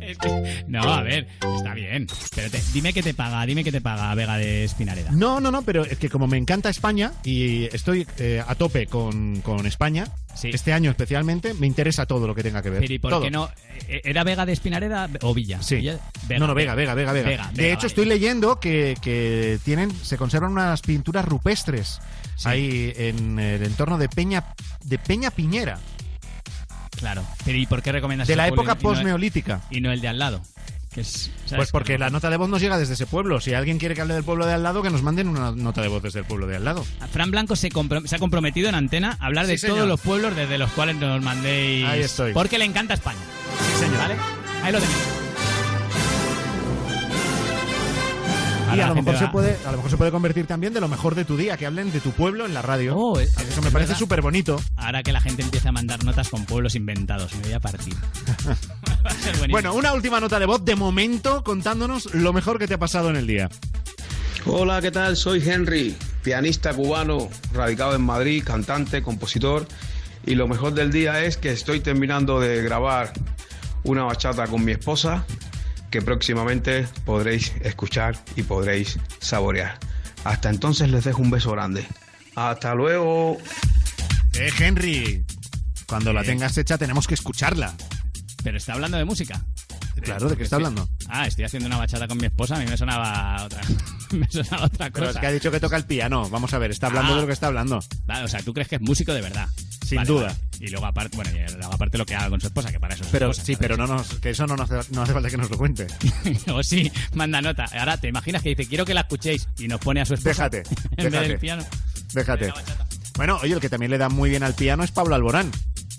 Es que- no, a ver, está bien. Pero te- dime que te paga, dime que te paga Vega de Espinareda. No, no, no, pero es que como me encanta España y estoy eh, a tope con, con España, este año especialmente, me interesa todo lo que tenga que ver. Pero ¿y por Todo. qué no? Eh, ¿Era Vega de Espinareda o Villa? Sí. Villa- no, no, Vega, Vega, Vega, Vega. Vega, de hecho, vale. estoy leyendo que, que tienen, se conservan unas pinturas rupestres ahí en el entorno de Peña, de Peña Piñera. Claro. Pero ¿y por qué recomiendas De la época y no- posneolítica. Y no el de al lado. Que es. Pues porque la nota de voz nos llega desde ese pueblo. Si alguien quiere que hable del pueblo de al lado, que nos manden una nota de voz desde el pueblo de al lado. Fran Blanco se, ha comprometido en antena a hablar Sí, de señor. todos los pueblos desde los cuales nos mandéis. Ahí estoy. Porque le encanta España. Sí, señor. ¿Vale? Ahí lo tenéis. Y a lo, mejor se puede, a lo mejor se puede convertir también de lo mejor de tu día, que hablen de tu pueblo en la radio. Oh, es- Eso me es parece súper bonito. Ahora que la gente empieza a mandar notas con pueblos inventados, me voy a partir. Va a ser buenísimo. Bueno, una última nota de voz de momento contándonos lo mejor que te ha pasado en el día. Hola, ¿qué tal? Soy Henry, pianista cubano, radicado en Madrid, cantante, compositor. Y lo mejor del día es que estoy terminando de grabar una bachata con mi esposa que próximamente podréis escuchar y podréis saborear. Hasta entonces les dejo un beso grande. Hasta luego. Eh, Henry, cuando la tengas hecha tenemos que escucharla. Pero está hablando de música. Claro, ¿de qué está Estoy- hablando? Ah, estoy haciendo una bachata con mi esposa, a mí me sonaba otra, me sonaba otra Pero cosa. es que ha dicho que toca el piano. Vamos a ver, está hablando Ah. de lo que está hablando. Vale, o sea, tú crees que es músico de verdad. Sin Vale, duda. vale. Y luego aparte, bueno, y luego aparte lo que haga con su esposa, que para eso es Pero esposa, sí, ¿sabes? pero no nos, que eso no, nos hace, no hace falta que nos lo cuente. o sí, manda nota. Ahora te imaginas que dice, quiero que la escuchéis y nos pone a su esposa Déjate, en vez déjate. del piano. Déjate. Bueno, oye, el que también le da muy bien al piano es Pablo Alborán.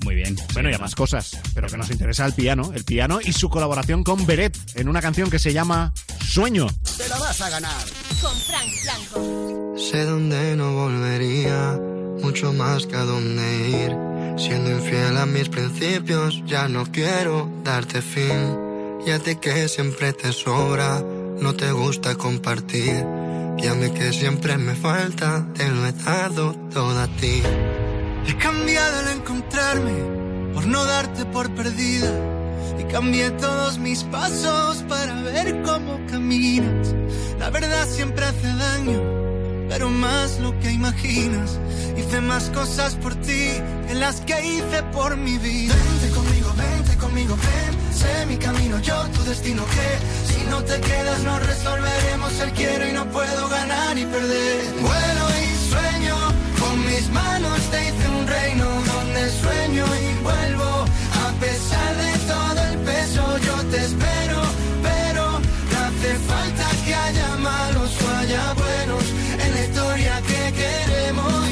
Muy bien. Bueno, y a más cosas, pero que nos interesa el piano, el piano y su colaboración con Beret en una canción que se llama Sueño. Te la vas a ganar. Con Frank Blanco. Sé dónde no volvería, mucho más que a dónde ir. Siendo infiel a mis principios, ya no quiero darte fin. Y a ti que siempre te sobra, no te gusta compartir. Y a mí que siempre me falta, te lo he dado todo a ti. He cambiado al encontrarme, por no darte por perdida. Y cambié todos mis pasos para ver cómo caminas. La verdad siempre hace daño, pero más lo que imaginas. Hice más cosas por ti que las que hice por mi vida. Vente conmigo, vente conmigo, ven. Sé mi camino, yo tu destino. Que si no te quedas, no resolveremos el quiero y no puedo ganar y perder. Con mis manos te hice un reino donde sueño y vuelvo. A pesar de todo el peso, yo te espero, pero hace falta que haya malos o haya buenos en la historia que queremos.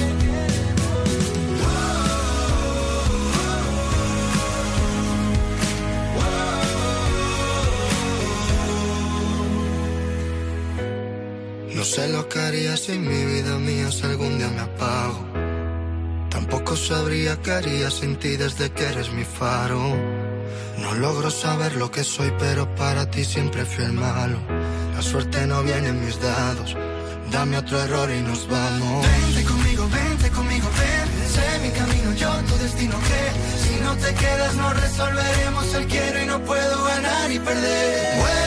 No sé lo que haría si mi vida mía si algún día me apago. Tampoco sabría qué haría sin ti desde que eres mi faro. No logro saber lo que soy, pero para ti siempre fui el malo. La suerte no viene en mis dados. Dame otro error y nos vamos. Vente conmigo, vente conmigo, ven. Sé mi camino, yo tu destino. Que si no te quedas, no resolveremos el quiero y no puedo ganar y perder.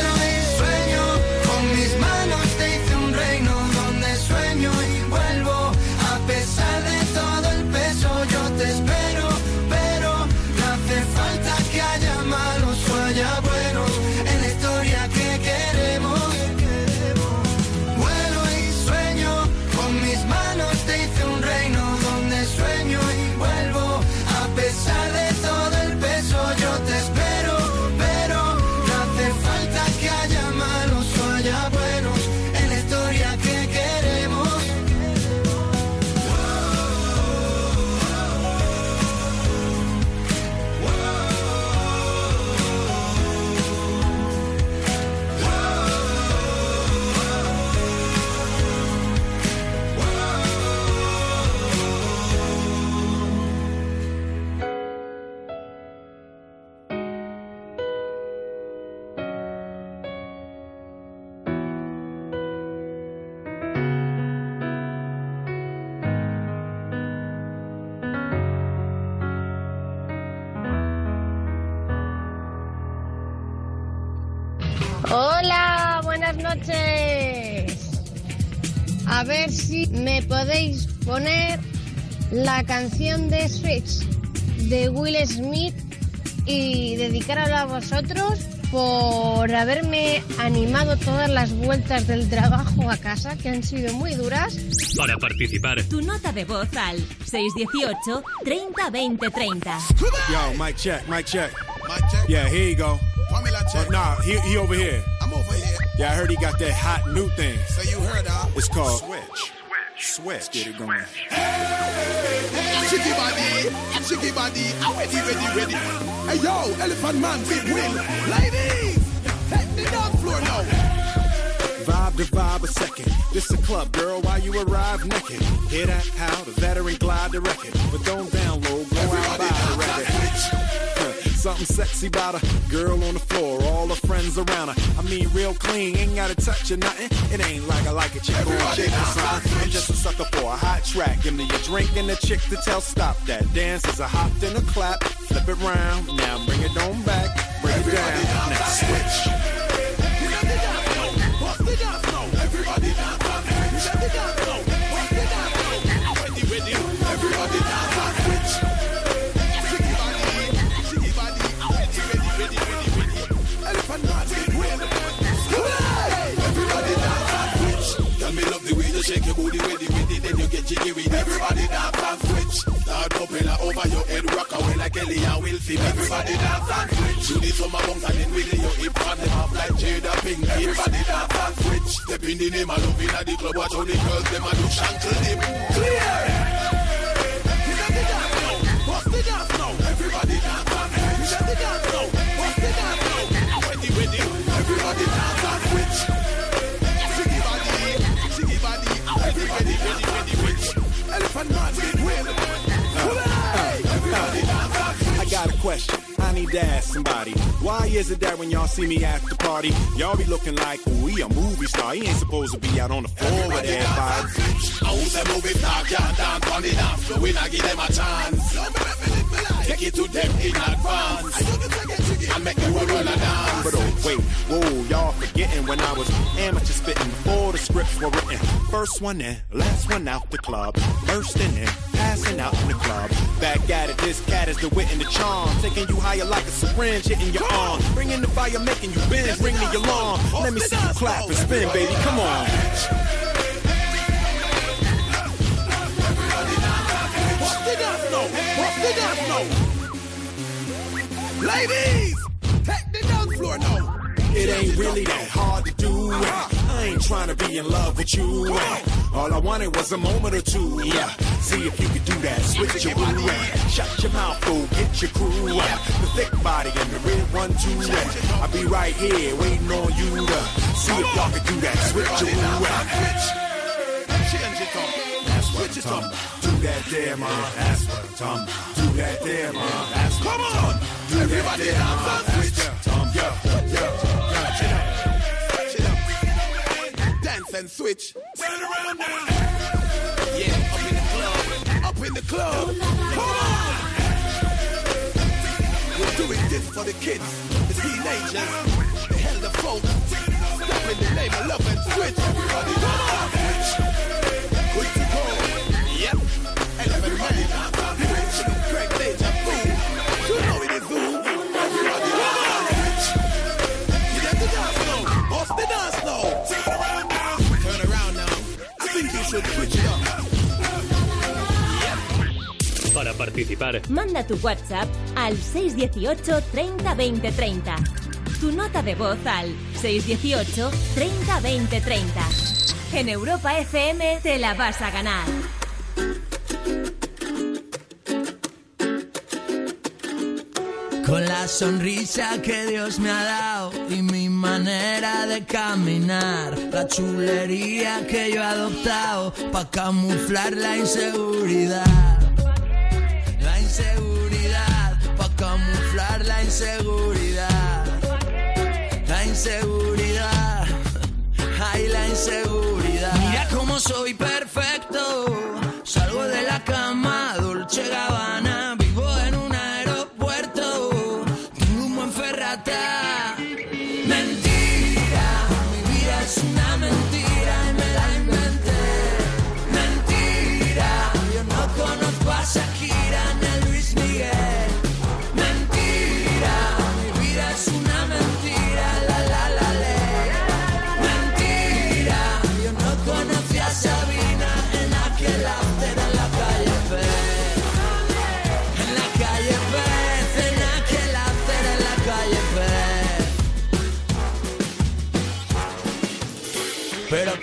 Noches. A ver si me podéis poner la canción de Switch de Will Smith y dedicarla a vosotros por haberme animado todas las vueltas del trabajo a casa, que han sido muy duras. Para participar, Tu nota de voz al 618 30 20 30. Yo, mic check, mic check. Yeah, here you go. Oh, nah, he, he over here. I'm over here. Yeah, I heard he got that hot new thing. So you heard, huh? It's called Switch. Switch. Switch. Get it going. Shiggy body, shiggy body, I'm ready, ready, ready. Hey yo, Elephant Man, Big Will. Ladies, take the dance floor now. Vibe to vibe a second. This a club, girl, while you arrive naked. Hear that? How the veteran glide the record. Something sexy about a girl on the floor, all her friends around her. I mean, real clean, ain't gotta touch or nothing. It ain't like I like a chick or a. I'm just a sucker for a hot track. Give me a drink and a chick to tell stop that. Dance is a hop then a clap. Flip it round, now bring it on back. Break it down, now switch. Way you shake your booty, ready, ready. Then you get jiggy with everybody dance on Switch. Start propeller over your head, rock away like Ellie and Wilfie. Everybody dance on Switch. Do the summer bounce and then with your hip and them up like Jada Pink. Everybody dance on Switch. Step in the name of love in the club. Watch how the girls them a do shankle dip. Clear. Let the dance now. Everybody dance on Switch. Let the dance now. Bust the dance now. Ready, ready. Everybody dance on Switch. for nothing. Really? Question. I need to ask somebody. Why is it that when y'all see me at the party, y'all be looking like he a movie star? He ain't supposed to be out on the floor with everybody. I who's a movie star can't dance on dance floor. We not give them a chance. Take it to them in advance. And make them roll and dance. But oh, wait, whoa, y'all forgetting when I was amateur spitting before the scripts were written. First one in, last one out the club. Bursting in, passing out in the club. Back at it, this cat is the wit and the charm. Taking you higher like a syringe hitting your arm. Bringing the fire, making you bend, ring the alarm. Let me see you clap and spin, baby, come on. Bust the dance now. Bust the dance now. Ladies, take the dance floor now. It ain't really that hard to do. I ain't trying to be in love with you. All I wanted was a moment or two. Yeah. See if you could do that. Switch your body. Shut your mouth, fool. Get your crew. The thick body and the real one too. I'll be right here waiting on you see if y'all can do that. Switch your Change it up. Switch it up. Do that there, man. That's what I'm talking about. Do that there, man. That's what Come I'm on. talking about. Do that Everybody there. That's Switch. what I'm talking about. Chill out. Dance and switch. Turn around now. Yeah, up in the club. Up in the club. Come on. We're doing this for the kids, the teenagers, the elder folks. Step in the name of love and switch. Everybody, come on. Para participar, Manda tu WhatsApp al 618 30 20 30. Tu nota de voz al 618 30 20 30. En Europa FM te la vas a ganar. Con la sonrisa que Dios me ha dado y mi manera de caminar, la chulería que yo he adoptado para camuflar la inseguridad. La inseguridad, para camuflar la inseguridad. La inseguridad, ay la inseguridad. Mira cómo soy perfecto,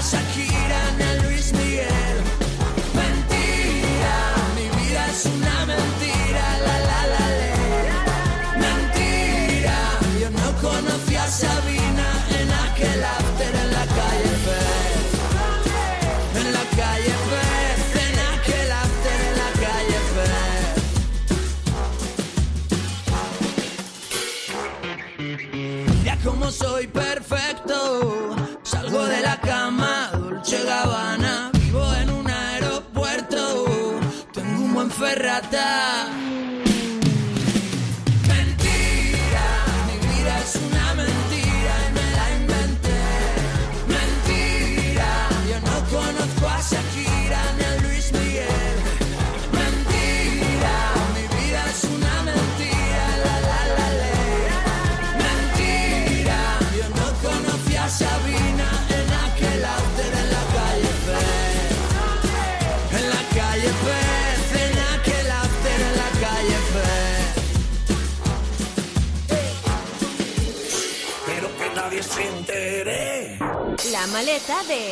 Conozco a un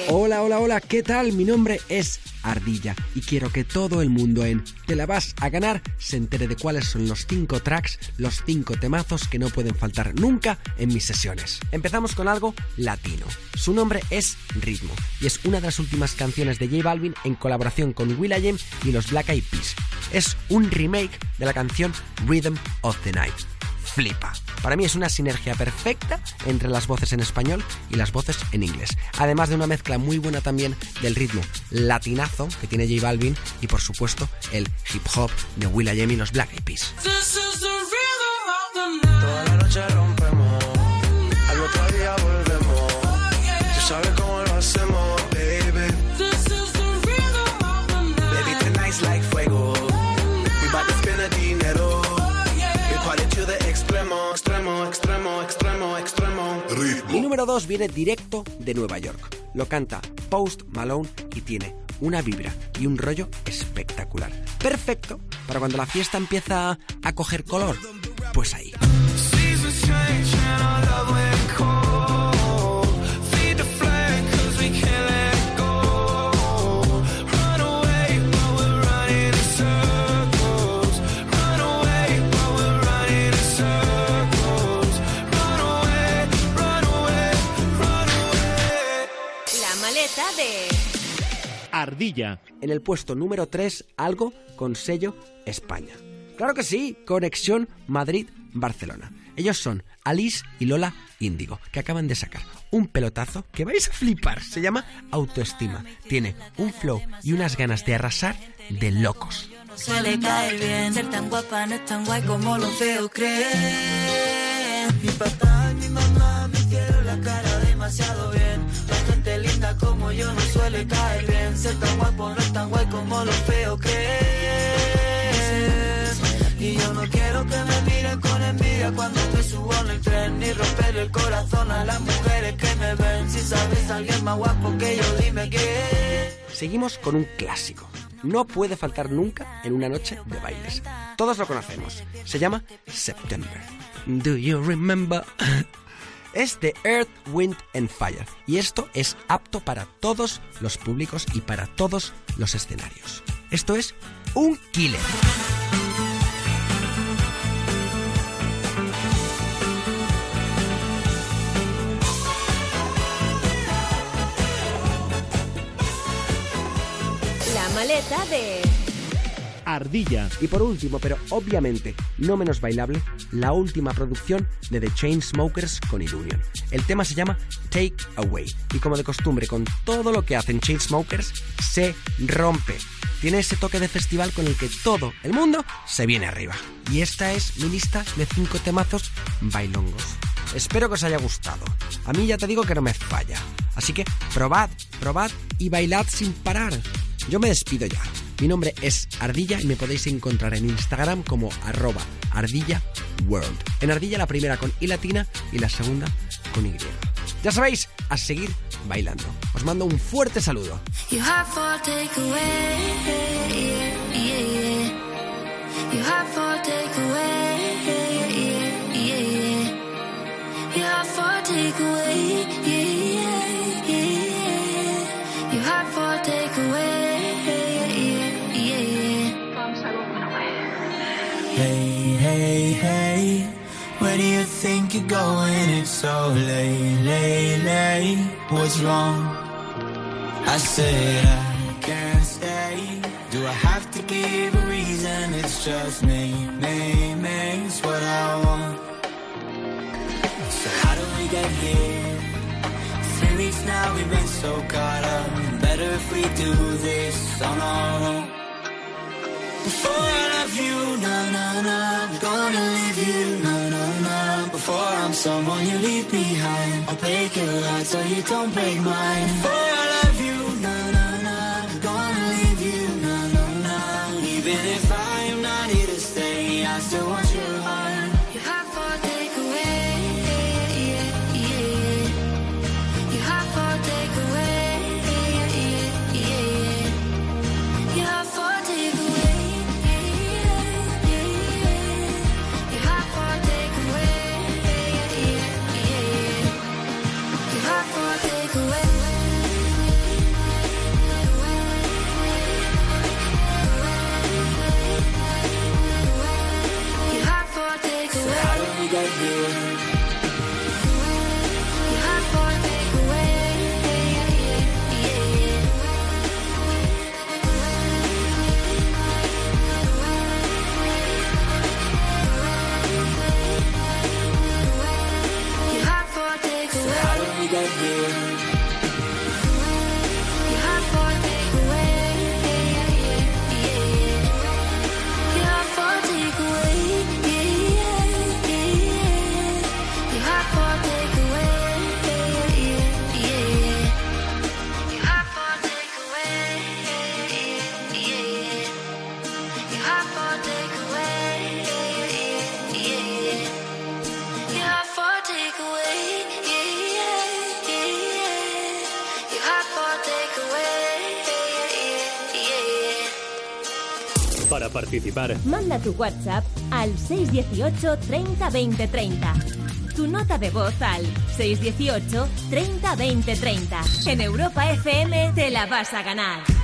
Hola, hola, hola, ¿qué tal? Mi nombre es Ardilla y quiero que todo el mundo en Te la vas a ganar se entere de cuáles son los 5 tracks, los 5 temazos que no pueden faltar nunca en mis sesiones. Empezamos con algo latino. Su nombre es Ritmo y es una de las últimas canciones de J Balvin en colaboración con Will.i.am y los Black Eyed Peas. Es un remake de la canción Rhythm of the Night flipa. Para mí es una sinergia perfecta entre las voces en español y las voces en inglés. Además de una mezcla muy buena también del ritmo latinazo que tiene J Balvin y por supuesto el hip hop de Will.i.am y los Black Eyed Peas. Toda la noche rompemos, al otro día volvemos. Tú sabes cómo lo hacemos, extremo, extremo, extremo, extremo, extremo. Mi número 2 viene directo de Nueva York. Lo canta Post Malone y tiene una vibra y un rollo espectacular. Perfecto para cuando la fiesta empieza a coger color. Pues ahí. Ardilla. En el puesto número 3, algo con sello España. Claro que sí, Conexión Madrid-Barcelona. Ellos son Alice y Lola Índigo, que acaban de sacar un pelotazo que vais a flipar. Se llama Autoestima. Tiene un flow y unas ganas de arrasar de locos. suele caer bien. Ser tan guapa no es tan guay como los feos creen. Mi papá y mi mamá me hicieron la cara demasiado bien. La gente linda como yo no suele caer bien. Ser tan guapo no es tan guay como los feos creen. Y yo no quiero que me miren con envidia cuando me subo en el tren. Ni romper el corazón a las mujeres que me ven. Si sabes alguien más guapo que yo, dime quién. Seguimos con un clásico. No puede faltar nunca en una noche de bailes. Todos lo conocemos. Se llama September. Do you remember? Es de Earth, Wind and Fire. Y esto es apto para todos los públicos y para todos los escenarios. Esto es un killer. La maleta de... Ardilla. Y por último, pero obviamente no menos bailable, la última producción de The Chainsmokers con Illusion. El tema se llama Take Away y como de costumbre con todo lo que hacen Chainsmokers se rompe. Tiene ese toque de festival con el que todo el mundo se viene arriba. Y esta es mi lista de 5 temazos bailongos. Espero que os haya gustado. A mí ya te digo que no me falla. Así que probad, probad y bailad sin parar. Yo me despido ya. Mi nombre es Ardilla y me podéis encontrar en Instagram como arroba ardillaworld. En ardilla la primera con i latina y la segunda con y. Ya sabéis, a seguir bailando. Os mando un fuerte saludo. do you think you're going? It's so late, late, late. What's wrong? I said I can't stay. Do I have to give a reason? It's just me, me, me. It's what I want. So how do we get here? Three weeks now we've been so caught up. Better if we do this on our own. Before I love you, na na na, gonna leave you. Nah before I'm someone you leave behind. I'll break your heart so you don't break mine. Manda tu WhatsApp al 618 30 20 30. Tu nota de voz al 618 30 20 30. En Europa FM te la vas a ganar.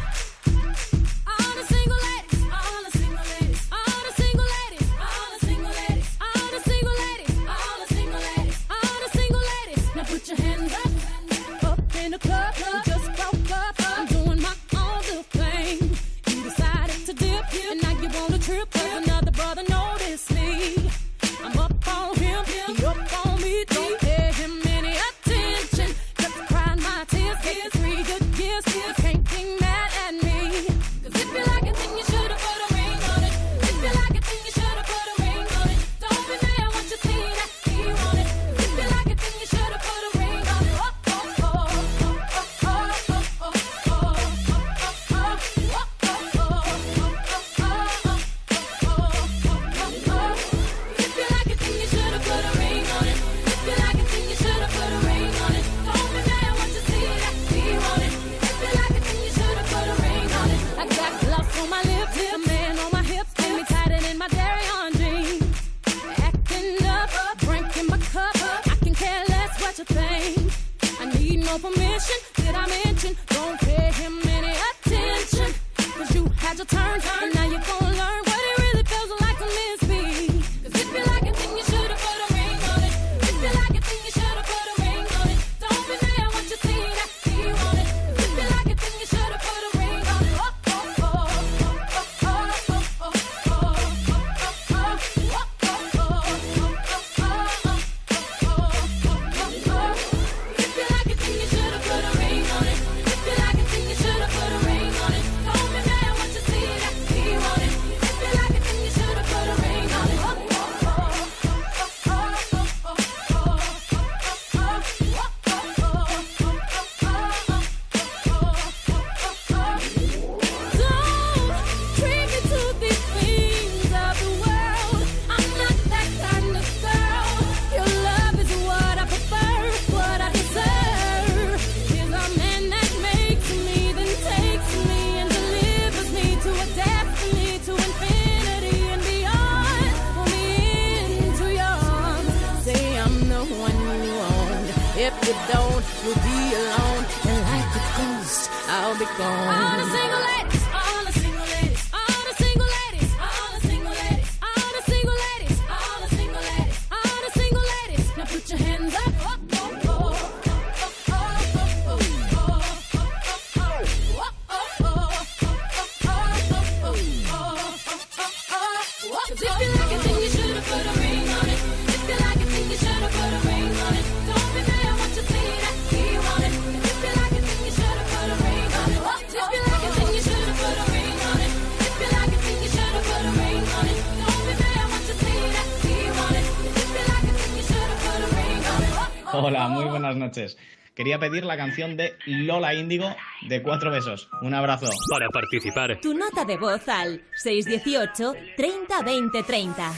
Quería pedir la canción de Lola Índigo de Cuatro Besos. Un abrazo. Para participar, Tu nota de voz al 618 30 20 30.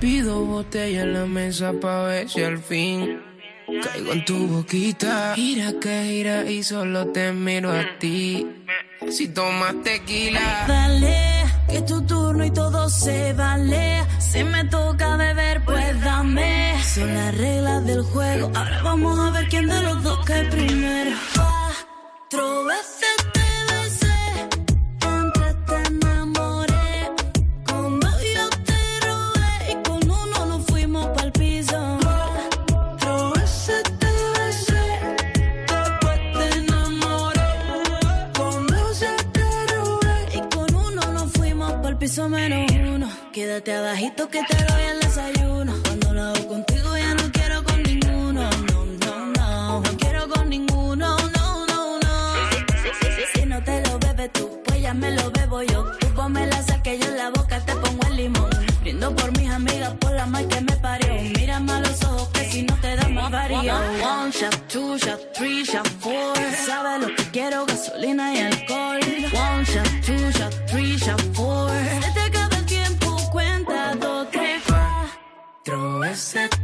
Pido botella en la mesa pa' ver si al fin caigo en tu boquita. Gira que gira y solo te miro a ti. Si tomas tequila. Dale, es tu turno y todo se vale. Si me toca beber, pues dame. Son las reglas del juego. Ahora vamos a ver quién de los dos cae primero. Cuatro veces menos uno. Quédate abajito que te doy el desayuno. Cuando lo hago contigo ya no quiero con ninguno. No, no, no. No quiero con ninguno. No, no, no. Si no te lo bebes tú, pues ya me lo bebo yo. Tú ponme la sal que yo en la boca te pongo el limón. Brindo por mis amigas, por la mal que me parió. Mírame a los ojos que si no te da más varío. One shot, two shot, three shot, four. Sabes lo que quiero, gasolina y alcohol. Cuatro veces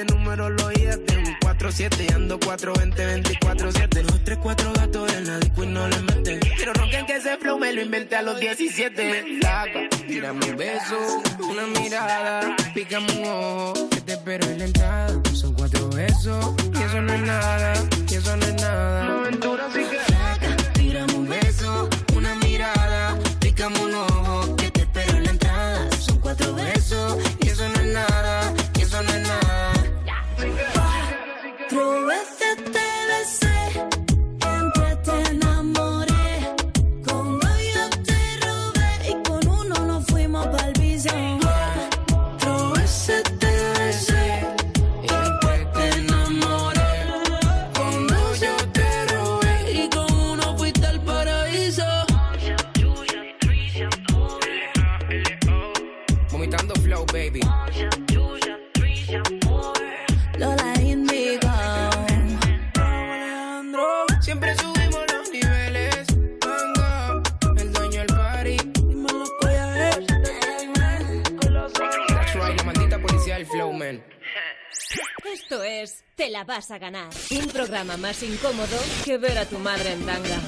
este número lo de un 47 y ando 420 24 7 Los 3 4 gatos en la disco y no le meten Quiero ronquen que ese flow me lo inventé a los 17 Me flaca, un beso, una mirada Pícame un ojo, que te espero en la entrada. Son cuatro besos, y eso no es nada Y eso no es nada. Una aventura así que flaca, un beso, una mirada Pícame un ojo, Te la vas a ganar. Un programa más incómodo que ver a tu madre en tanga.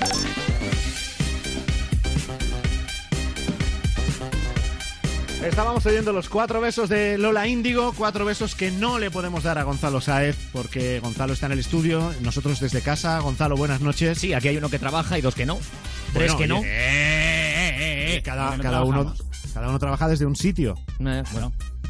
Estábamos oyendo los cuatro besos de Lola Índigo, cuatro besos que no le podemos dar a Gonzalo Saez porque Gonzalo está en el estudio, nosotros desde casa. Gonzalo, buenas noches. Sí, aquí hay uno que trabaja y dos que no. Tres Bueno, que no. oye, Eh, eh, eh, cada, no cada uno. Cada uno trabaja desde un sitio. Eh,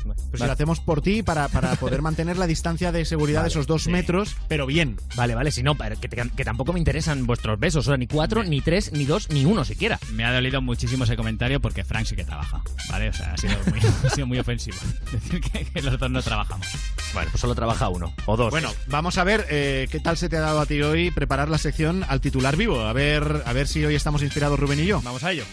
Pues si lo hacemos por ti para, para poder mantener la distancia de seguridad de esos dos sí. metros, pero bien. Vale, vale, si no, que, tampoco me interesan vuestros besos, o sea, ni cuatro, ni tres, ni dos, ni uno siquiera. Me ha dolido muchísimo ese comentario porque Frank sí que trabaja, ¿vale? O sea, ha sido muy, ha sido muy ofensivo decir que, que los dos no trabajamos. Bueno, pues solo trabaja uno, o dos. Bueno, vamos a ver eh, qué tal se te ha dado a ti hoy preparar la sección al titular vivo. A ver, a ver si hoy estamos inspirados Rubén y yo. Vamos a ello.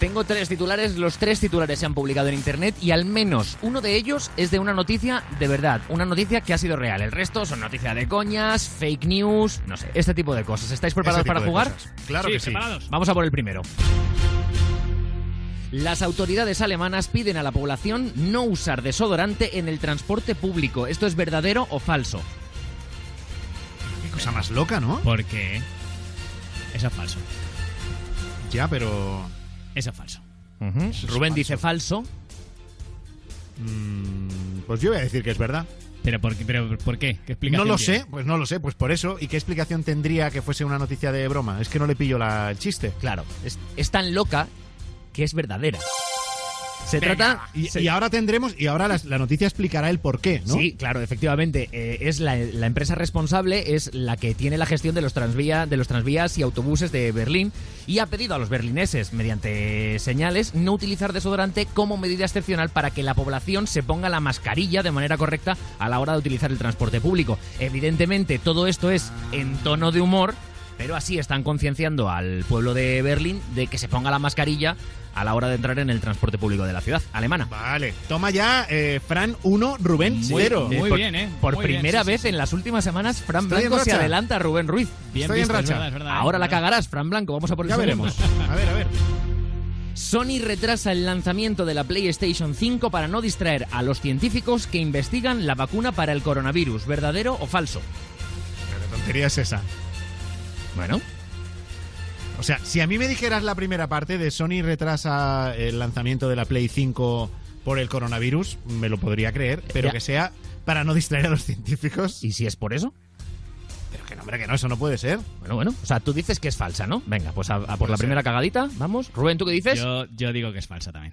Tengo tres titulares, los tres titulares se han publicado en internet y al menos uno de ellos es de una noticia de verdad, una noticia que ha sido real. El resto son noticias de coñas, fake news, no sé, este tipo de cosas. ¿Estáis preparados para jugar? cosas. Claro Sí, que sí. preparados. Vamos a por el primero. Las autoridades alemanas piden a la población no usar desodorante en el transporte público. ¿Esto es verdadero o falso? Qué cosa más loca, ¿no? ¿Por qué? Eso es falso. Ya, pero... Eso es falso. es Rubén dice falso. Mm, pues yo voy a decir que es verdad. ¿Pero por qué? Pero, ¿por qué? ¿Qué No lo tiene? sé, pues no lo sé, pues por eso. ¿Y qué explicación tendría que fuese una noticia de broma? Es que no le pillo la, el chiste. Claro, es, es tan loca que es verdadera. Se Venga, trata... Y, se- y ahora tendremos, y ahora las- la, noticia explicará el por qué, ¿no? Sí, claro, efectivamente. Eh, es la, la empresa responsable, es la que tiene la gestión de los, transvía, de los transvías y autobuses de Berlín y ha pedido a los berlineses, mediante señales, no utilizar desodorante como medida excepcional para que la población se ponga la mascarilla de manera correcta a la hora de utilizar el transporte público. Evidentemente, todo esto es en tono de humor. Pero así están concienciando al pueblo de Berlín de que se ponga la mascarilla a la hora de entrar en el transporte público de la ciudad alemana. Vale, toma ya, eh, Fran 1, Rubén Muy, 0. muy Muy por, bien, ¿eh? Por Muy primera sí, vez sí. en las últimas semanas, Fran Estoy Blanco se adelanta a Rubén Ruiz. Bien Estoy en visto, es racha. verdad, es verdad, Ahora es la cagarás, Fran Blanco. Vamos a por el Ya segundo. veremos. A ver, a ver. Sony retrasa el lanzamiento de la PlayStation 5 para no distraer a los científicos que investigan la vacuna para el coronavirus. ¿Verdadero o falso? Qué tontería es esa. Bueno, O sea, si a mí me dijeras la primera parte de Sony retrasa el lanzamiento de la Play 5 por el coronavirus, me lo podría creer, pero Ya. que sea para no distraer a los científicos. ¿y si es por eso? Pero que no, hombre, que no, eso no puede ser. Bueno, bueno. O sea, tú dices que es falsa, ¿no? Venga, pues a, a por Puede la ser. primera cagadita. Vamos. Rubén, ¿tú qué dices? Yo, yo digo que es falsa también.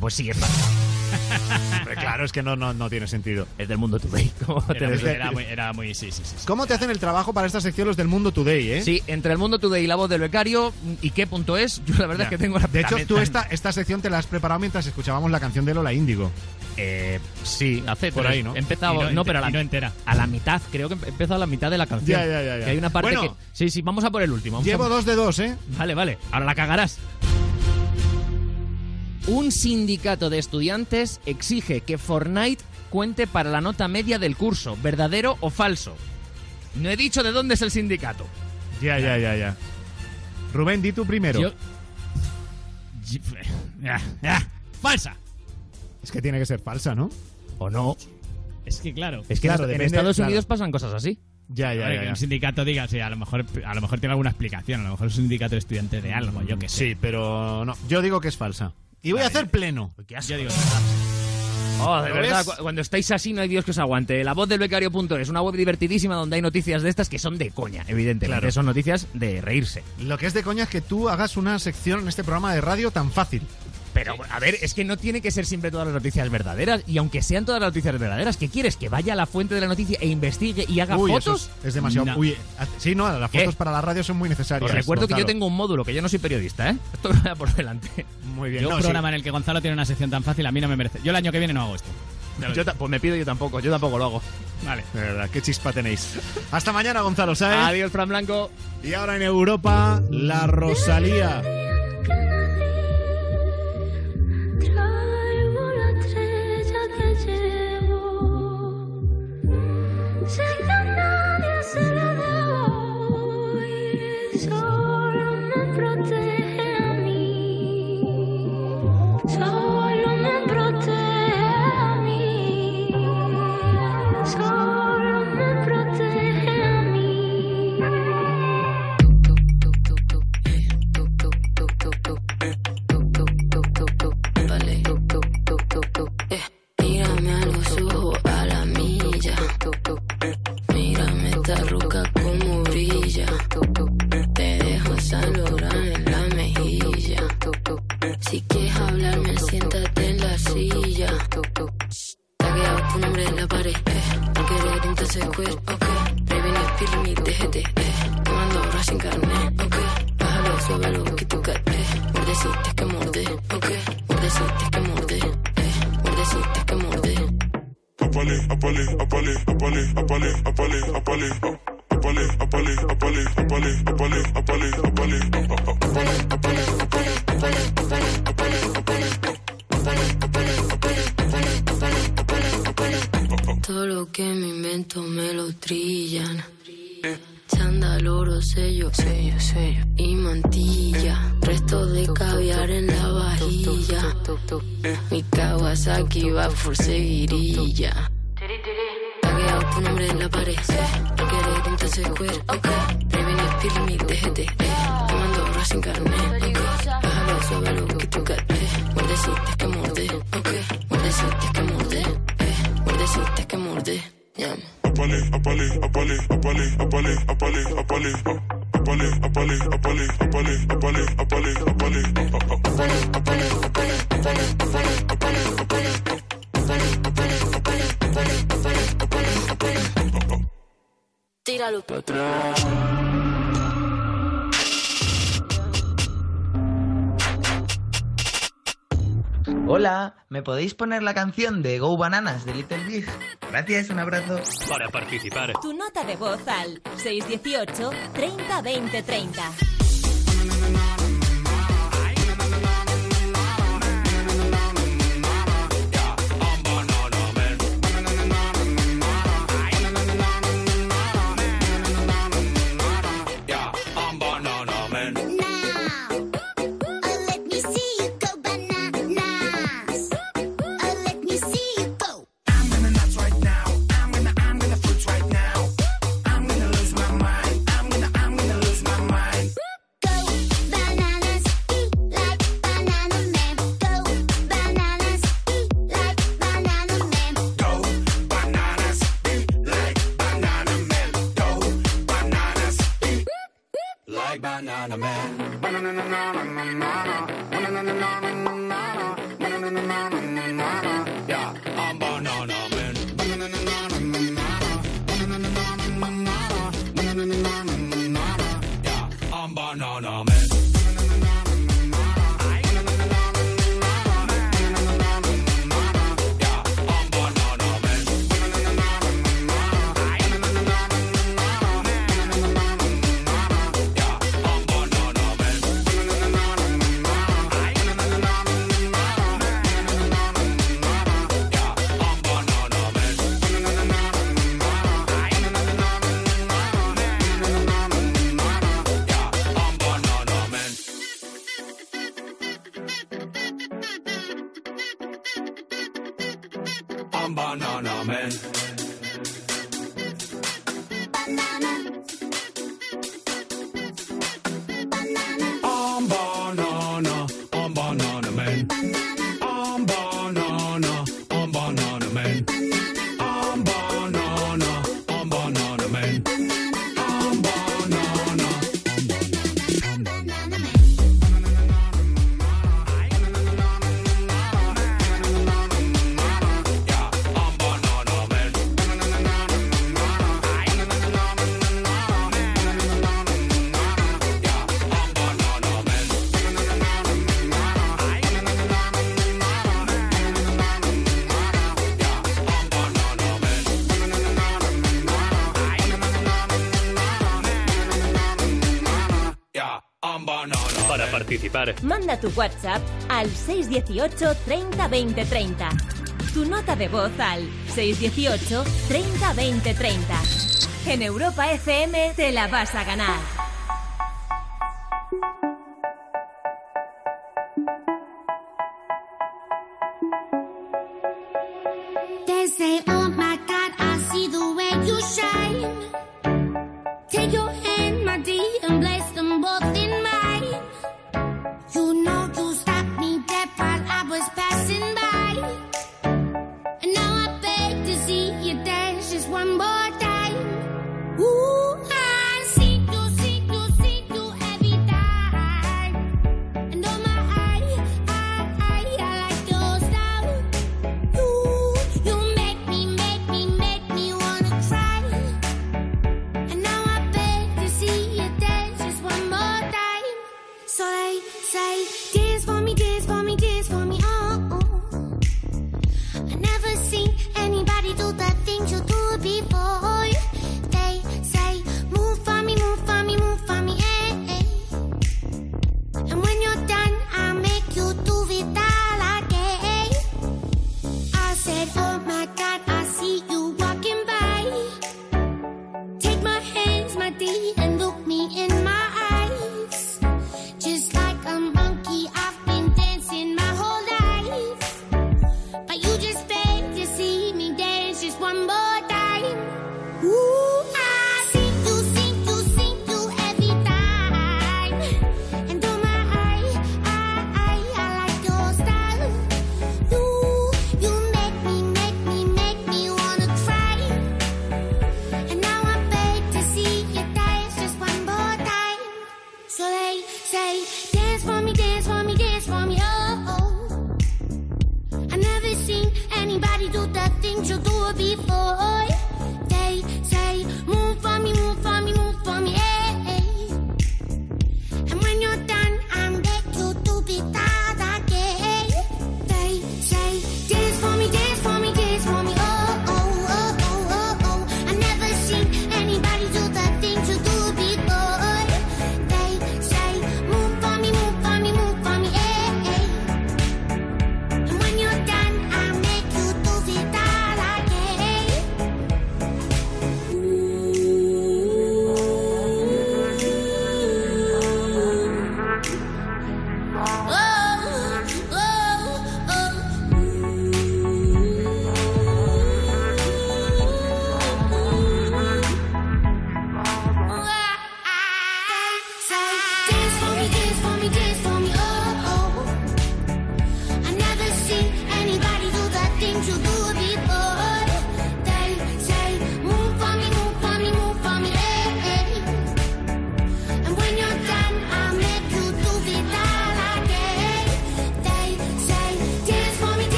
Pues sí, es claro, es que no, no, no tiene sentido. Es del mundo today. ¿Cómo te Era, muy, era muy- sí, sí, sí. sí. ¿Cómo te hacen el trabajo para esta sección los del Mundo Today, eh? Sí, entre el mundo today y la voz del becario, ¿y qué punto es? Yo la verdad Ya. es que tengo la De hecho, también- tú esta, esta sección te la has preparado mientras escuchábamos la canción de Lola Índigo. Eh, sí, hace Por tres- ahí, ¿no? He empezado, Y no no, ente- pero a la, y no entera. a la mitad, creo que he empezado a la mitad de la canción. Ya, ya, ya, ya. Que hay una parte Bueno. que. Sí, sí, vamos a por el último. vamos Llevo a- dos de dos, ¿eh? Vale, vale. Ahora la cagarás. Un sindicato de estudiantes exige que Fortnite cuente para la nota media del curso. ¿Verdadero o falso? No he dicho de dónde es el sindicato. Ya, ya, ya, ya. Rubén, di tú primero. Yo- Ah, ah, falsa. Es que tiene que ser falsa, ¿no? ¿O no? Es que claro. Es que Claro, en- Estados claro. Unidos pasan cosas así. Ya, ya, ya. que un sindicato diga, sí, a lo mejor a lo mejor tiene alguna explicación, a lo mejor es un sindicato de estudiantes de algo, yo que sé. Sí, pero no. Yo digo que es falsa. Y voy a hacer pleno. Yo digo, Oh, de ¿Lo verdad, ves? cuando estáis así no hay Dios que os aguante. La voz del becario.es, una web divertidísima donde hay noticias de estas que son de coña, evidentemente. Claro. Son noticias de reírse. Lo que es de coña es que tú hagas una sección en este programa de radio tan fácil. Pero, a ver, es que no tiene que ser siempre todas las noticias verdaderas. Y aunque sean todas las noticias verdaderas, ¿qué quieres? ¿Que vaya a la fuente de la noticia e investigue y haga Uy, eso fotos? es, es demasiado. No. Uy, haz- sí, no, las ¿Qué? fotos para la radio son muy necesarias. Os recuerdo que yo tengo un módulo, que yo no soy periodista, ¿eh? Esto me va por delante. Muy bien. yo no, un sí. programa en el que Gonzalo tiene una sección tan fácil, a mí no me merece. Yo el año que viene no hago esto. Yo pues me pido yo tampoco, yo tampoco lo hago. Vale. De verdad, qué chispa tenéis. Hasta mañana, Gonzalo Sáez. Adiós, Fran Blanco. Y ahora en Europa, la Rosalía. 我来，我来，我来，我来，我来，我来。Apale, apale, apale, apale, apale, apale, apale, oh, oh, oh. Todo lo que me invento me lo trillan. Chándal, oro, sello, sello y mantilla. Resto de caviar en la vajilla. Mi Kawasaki va por seguirilla. Tagueado tu nombre en la pared. No querer entonces queer, para atrás. Hola, ¿me podéis poner la canción de Go Bananas de Little Big? Gracias, un abrazo. Para participar, Tu nota de voz al 618 30 20 30. Manda tu WhatsApp al 618 30 20 30. Tu nota de voz al 618 30 20 30. En Europa FM te la vas a ganar.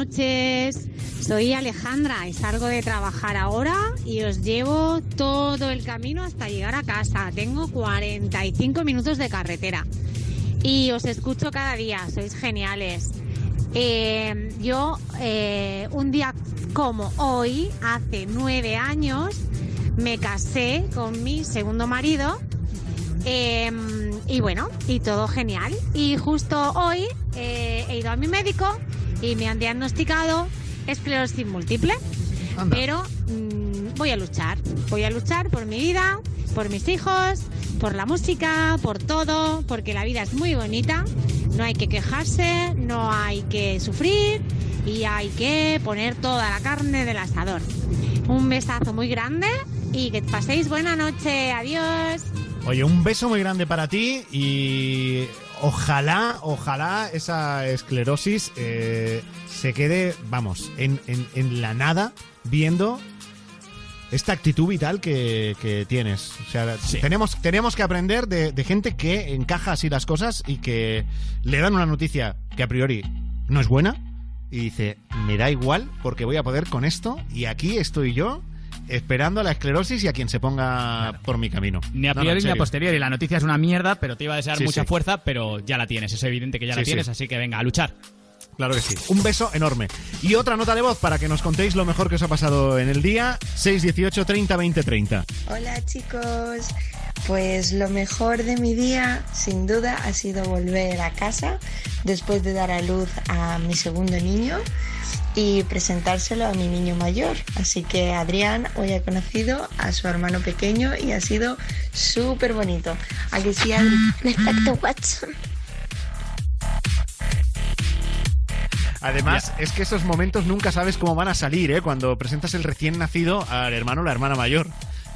Noches. Soy Alejandra y salgo de trabajar ahora y os llevo todo el camino hasta llegar a casa. Tengo 45 minutos de carretera y os escucho cada día, sois geniales. Eh, yo, eh, un día como hoy, hace nueve años, me casé con mi segundo marido eh, y bueno, y todo genial. Y justo hoy eh, he ido a mi médico y me han diagnosticado esclerosis múltiple. Pero mm, voy a luchar, voy a luchar por mi vida, por mis hijos, por la música, por todo, porque la vida es muy bonita. No hay que quejarse, no hay que sufrir y hay que poner toda la carne del asador. Un besazo muy grande y que paséis buena noche. Adiós. Oye, un beso muy grande para ti y ojalá, ojalá esa esclerosis eh, se quede, vamos, en, en- en la nada viendo esta actitud vital que, que tienes. O sea, tenemos, tenemos que aprender de, de gente que encaja así las cosas y que le dan una noticia que a priori no es buena y dice, me da igual porque voy a poder con esto y aquí estoy yo esperando a la esclerosis y a quien se ponga por mi camino. Ni a No, no, priori ni a posteriori. La noticia es una mierda, pero te iba a desear Sí, mucha sí. fuerza, pero ya la tienes. Es evidente que ya la Sí, tienes, así que venga, a luchar. Claro que sí. Un beso enorme. Y otra nota de voz para que nos contéis lo mejor que os ha pasado en el día. 618 30 20 30. Hola chicos, pues lo mejor de mi día sin duda ha sido volver a casa después de dar a luz a mi segundo niño y presentárselo a mi niño mayor. Así que Adrián hoy ha conocido a su hermano pequeño y ha sido súper bonito. ¿A que sí, Adri? Respecto Watson. Además, es que esos momentos nunca sabes cómo van a salir, ¿eh? Cuando presentas el recién nacido al hermano o la hermana mayor.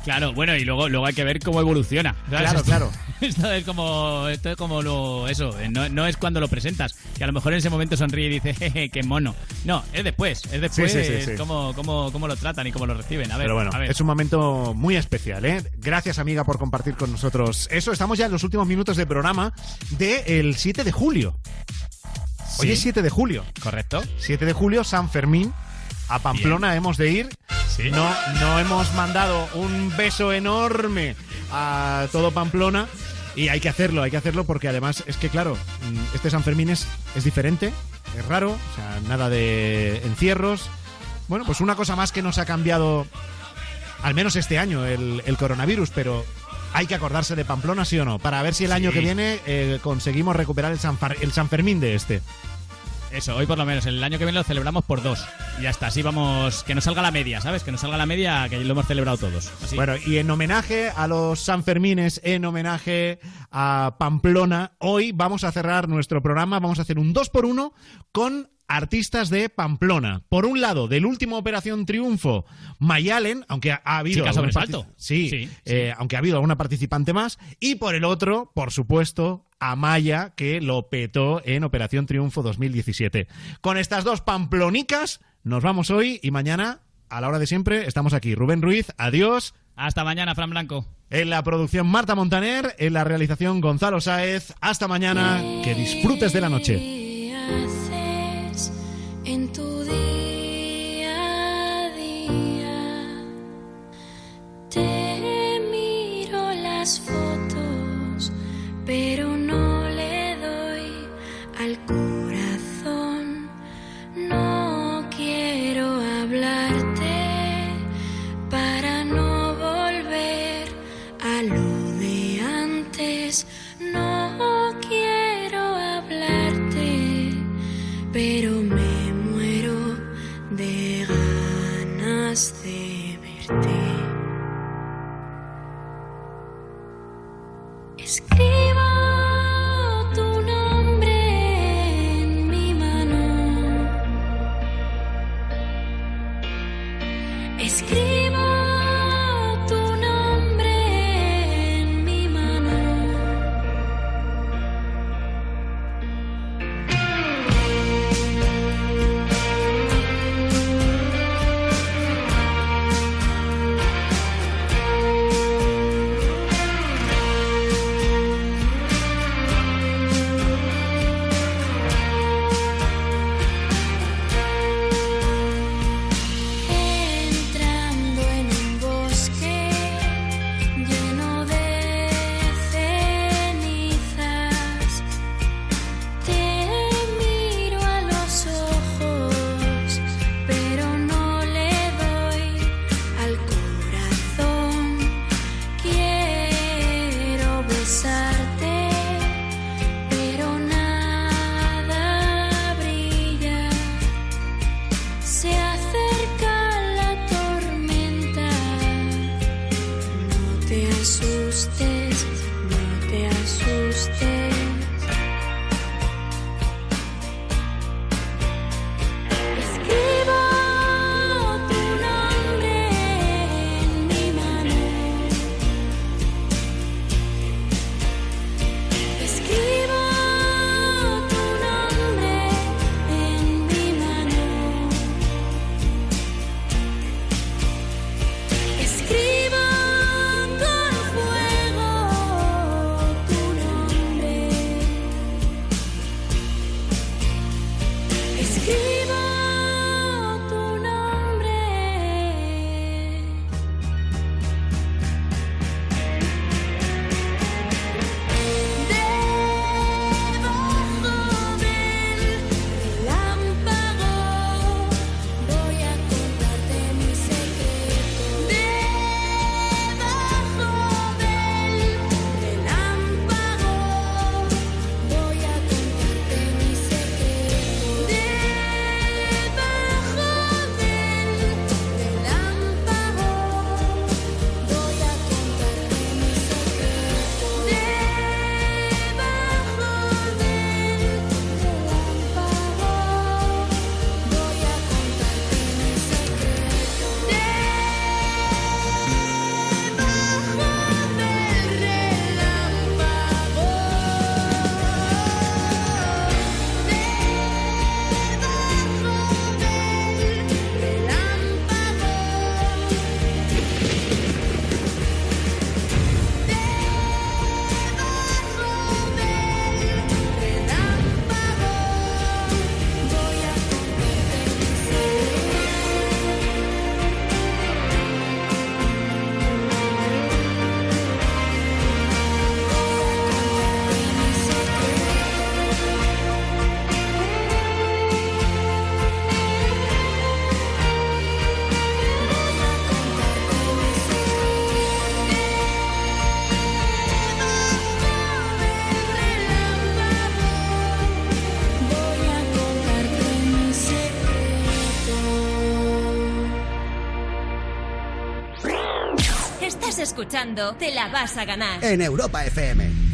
Claro, bueno, y luego, luego hay que ver cómo evoluciona. ¿sabes? Claro, claro. Esto es como, esto es como lo, eso, eh, no, no es cuando lo presentas, que a lo mejor en ese momento sonríe y dice, jeje, qué mono. No, es después, es después Sí, sí, sí. Cómo, cómo, cómo lo tratan y cómo lo reciben. A ver, Pero bueno, a ver. es un momento muy especial, ¿eh? Gracias, amiga, por compartir con nosotros eso. Estamos ya en los últimos minutos del programa del 7 de julio. Hoy es 7 de julio. Correcto. 7 de julio, San Fermín. A Pamplona hemos de ir. No, no hemos mandado un beso enorme a todo Pamplona. Y hay que hacerlo, hay que hacerlo porque además es que, claro, mm, este San Fermín es, es diferente, es raro, o sea, nada de encierros. Bueno, pues una cosa más que nos ha cambiado, al menos este año, el, el coronavirus, pero hay que acordarse de Pamplona, sí o no, para ver si el año Sí. que viene eh, conseguimos recuperar el San, Far- el San Fermín de este. Eso, hoy por lo menos. El año que viene lo celebramos por dos. Y ya está, así vamos. Que nos salga la media, ¿sabes? Que nos salga la media, que lo hemos celebrado todos. Bueno, y en homenaje a los Sanfermines, en homenaje a Pamplona, hoy vamos a cerrar nuestro programa, vamos a hacer un 2 por 1 con artistas de Pamplona. Por un lado, del último Operación Triunfo, Mayalen, aunque ha, ha habido... Chica sobresalto. Sí, Sí, eh, aunque ha habido alguna participante más. Y por el otro, por supuesto, Amaya, que lo petó en Operación Triunfo 2017. Con estas dos pamplonicas, nos vamos hoy y mañana, a la hora de siempre, estamos aquí. Rubén Ruiz, adiós. Hasta mañana, Fran Blanco. En la producción Marta Montaner, en la realización Gonzalo Sáez. Hasta mañana, que disfrutes de la noche. Te la vas a ganar en Europa FM.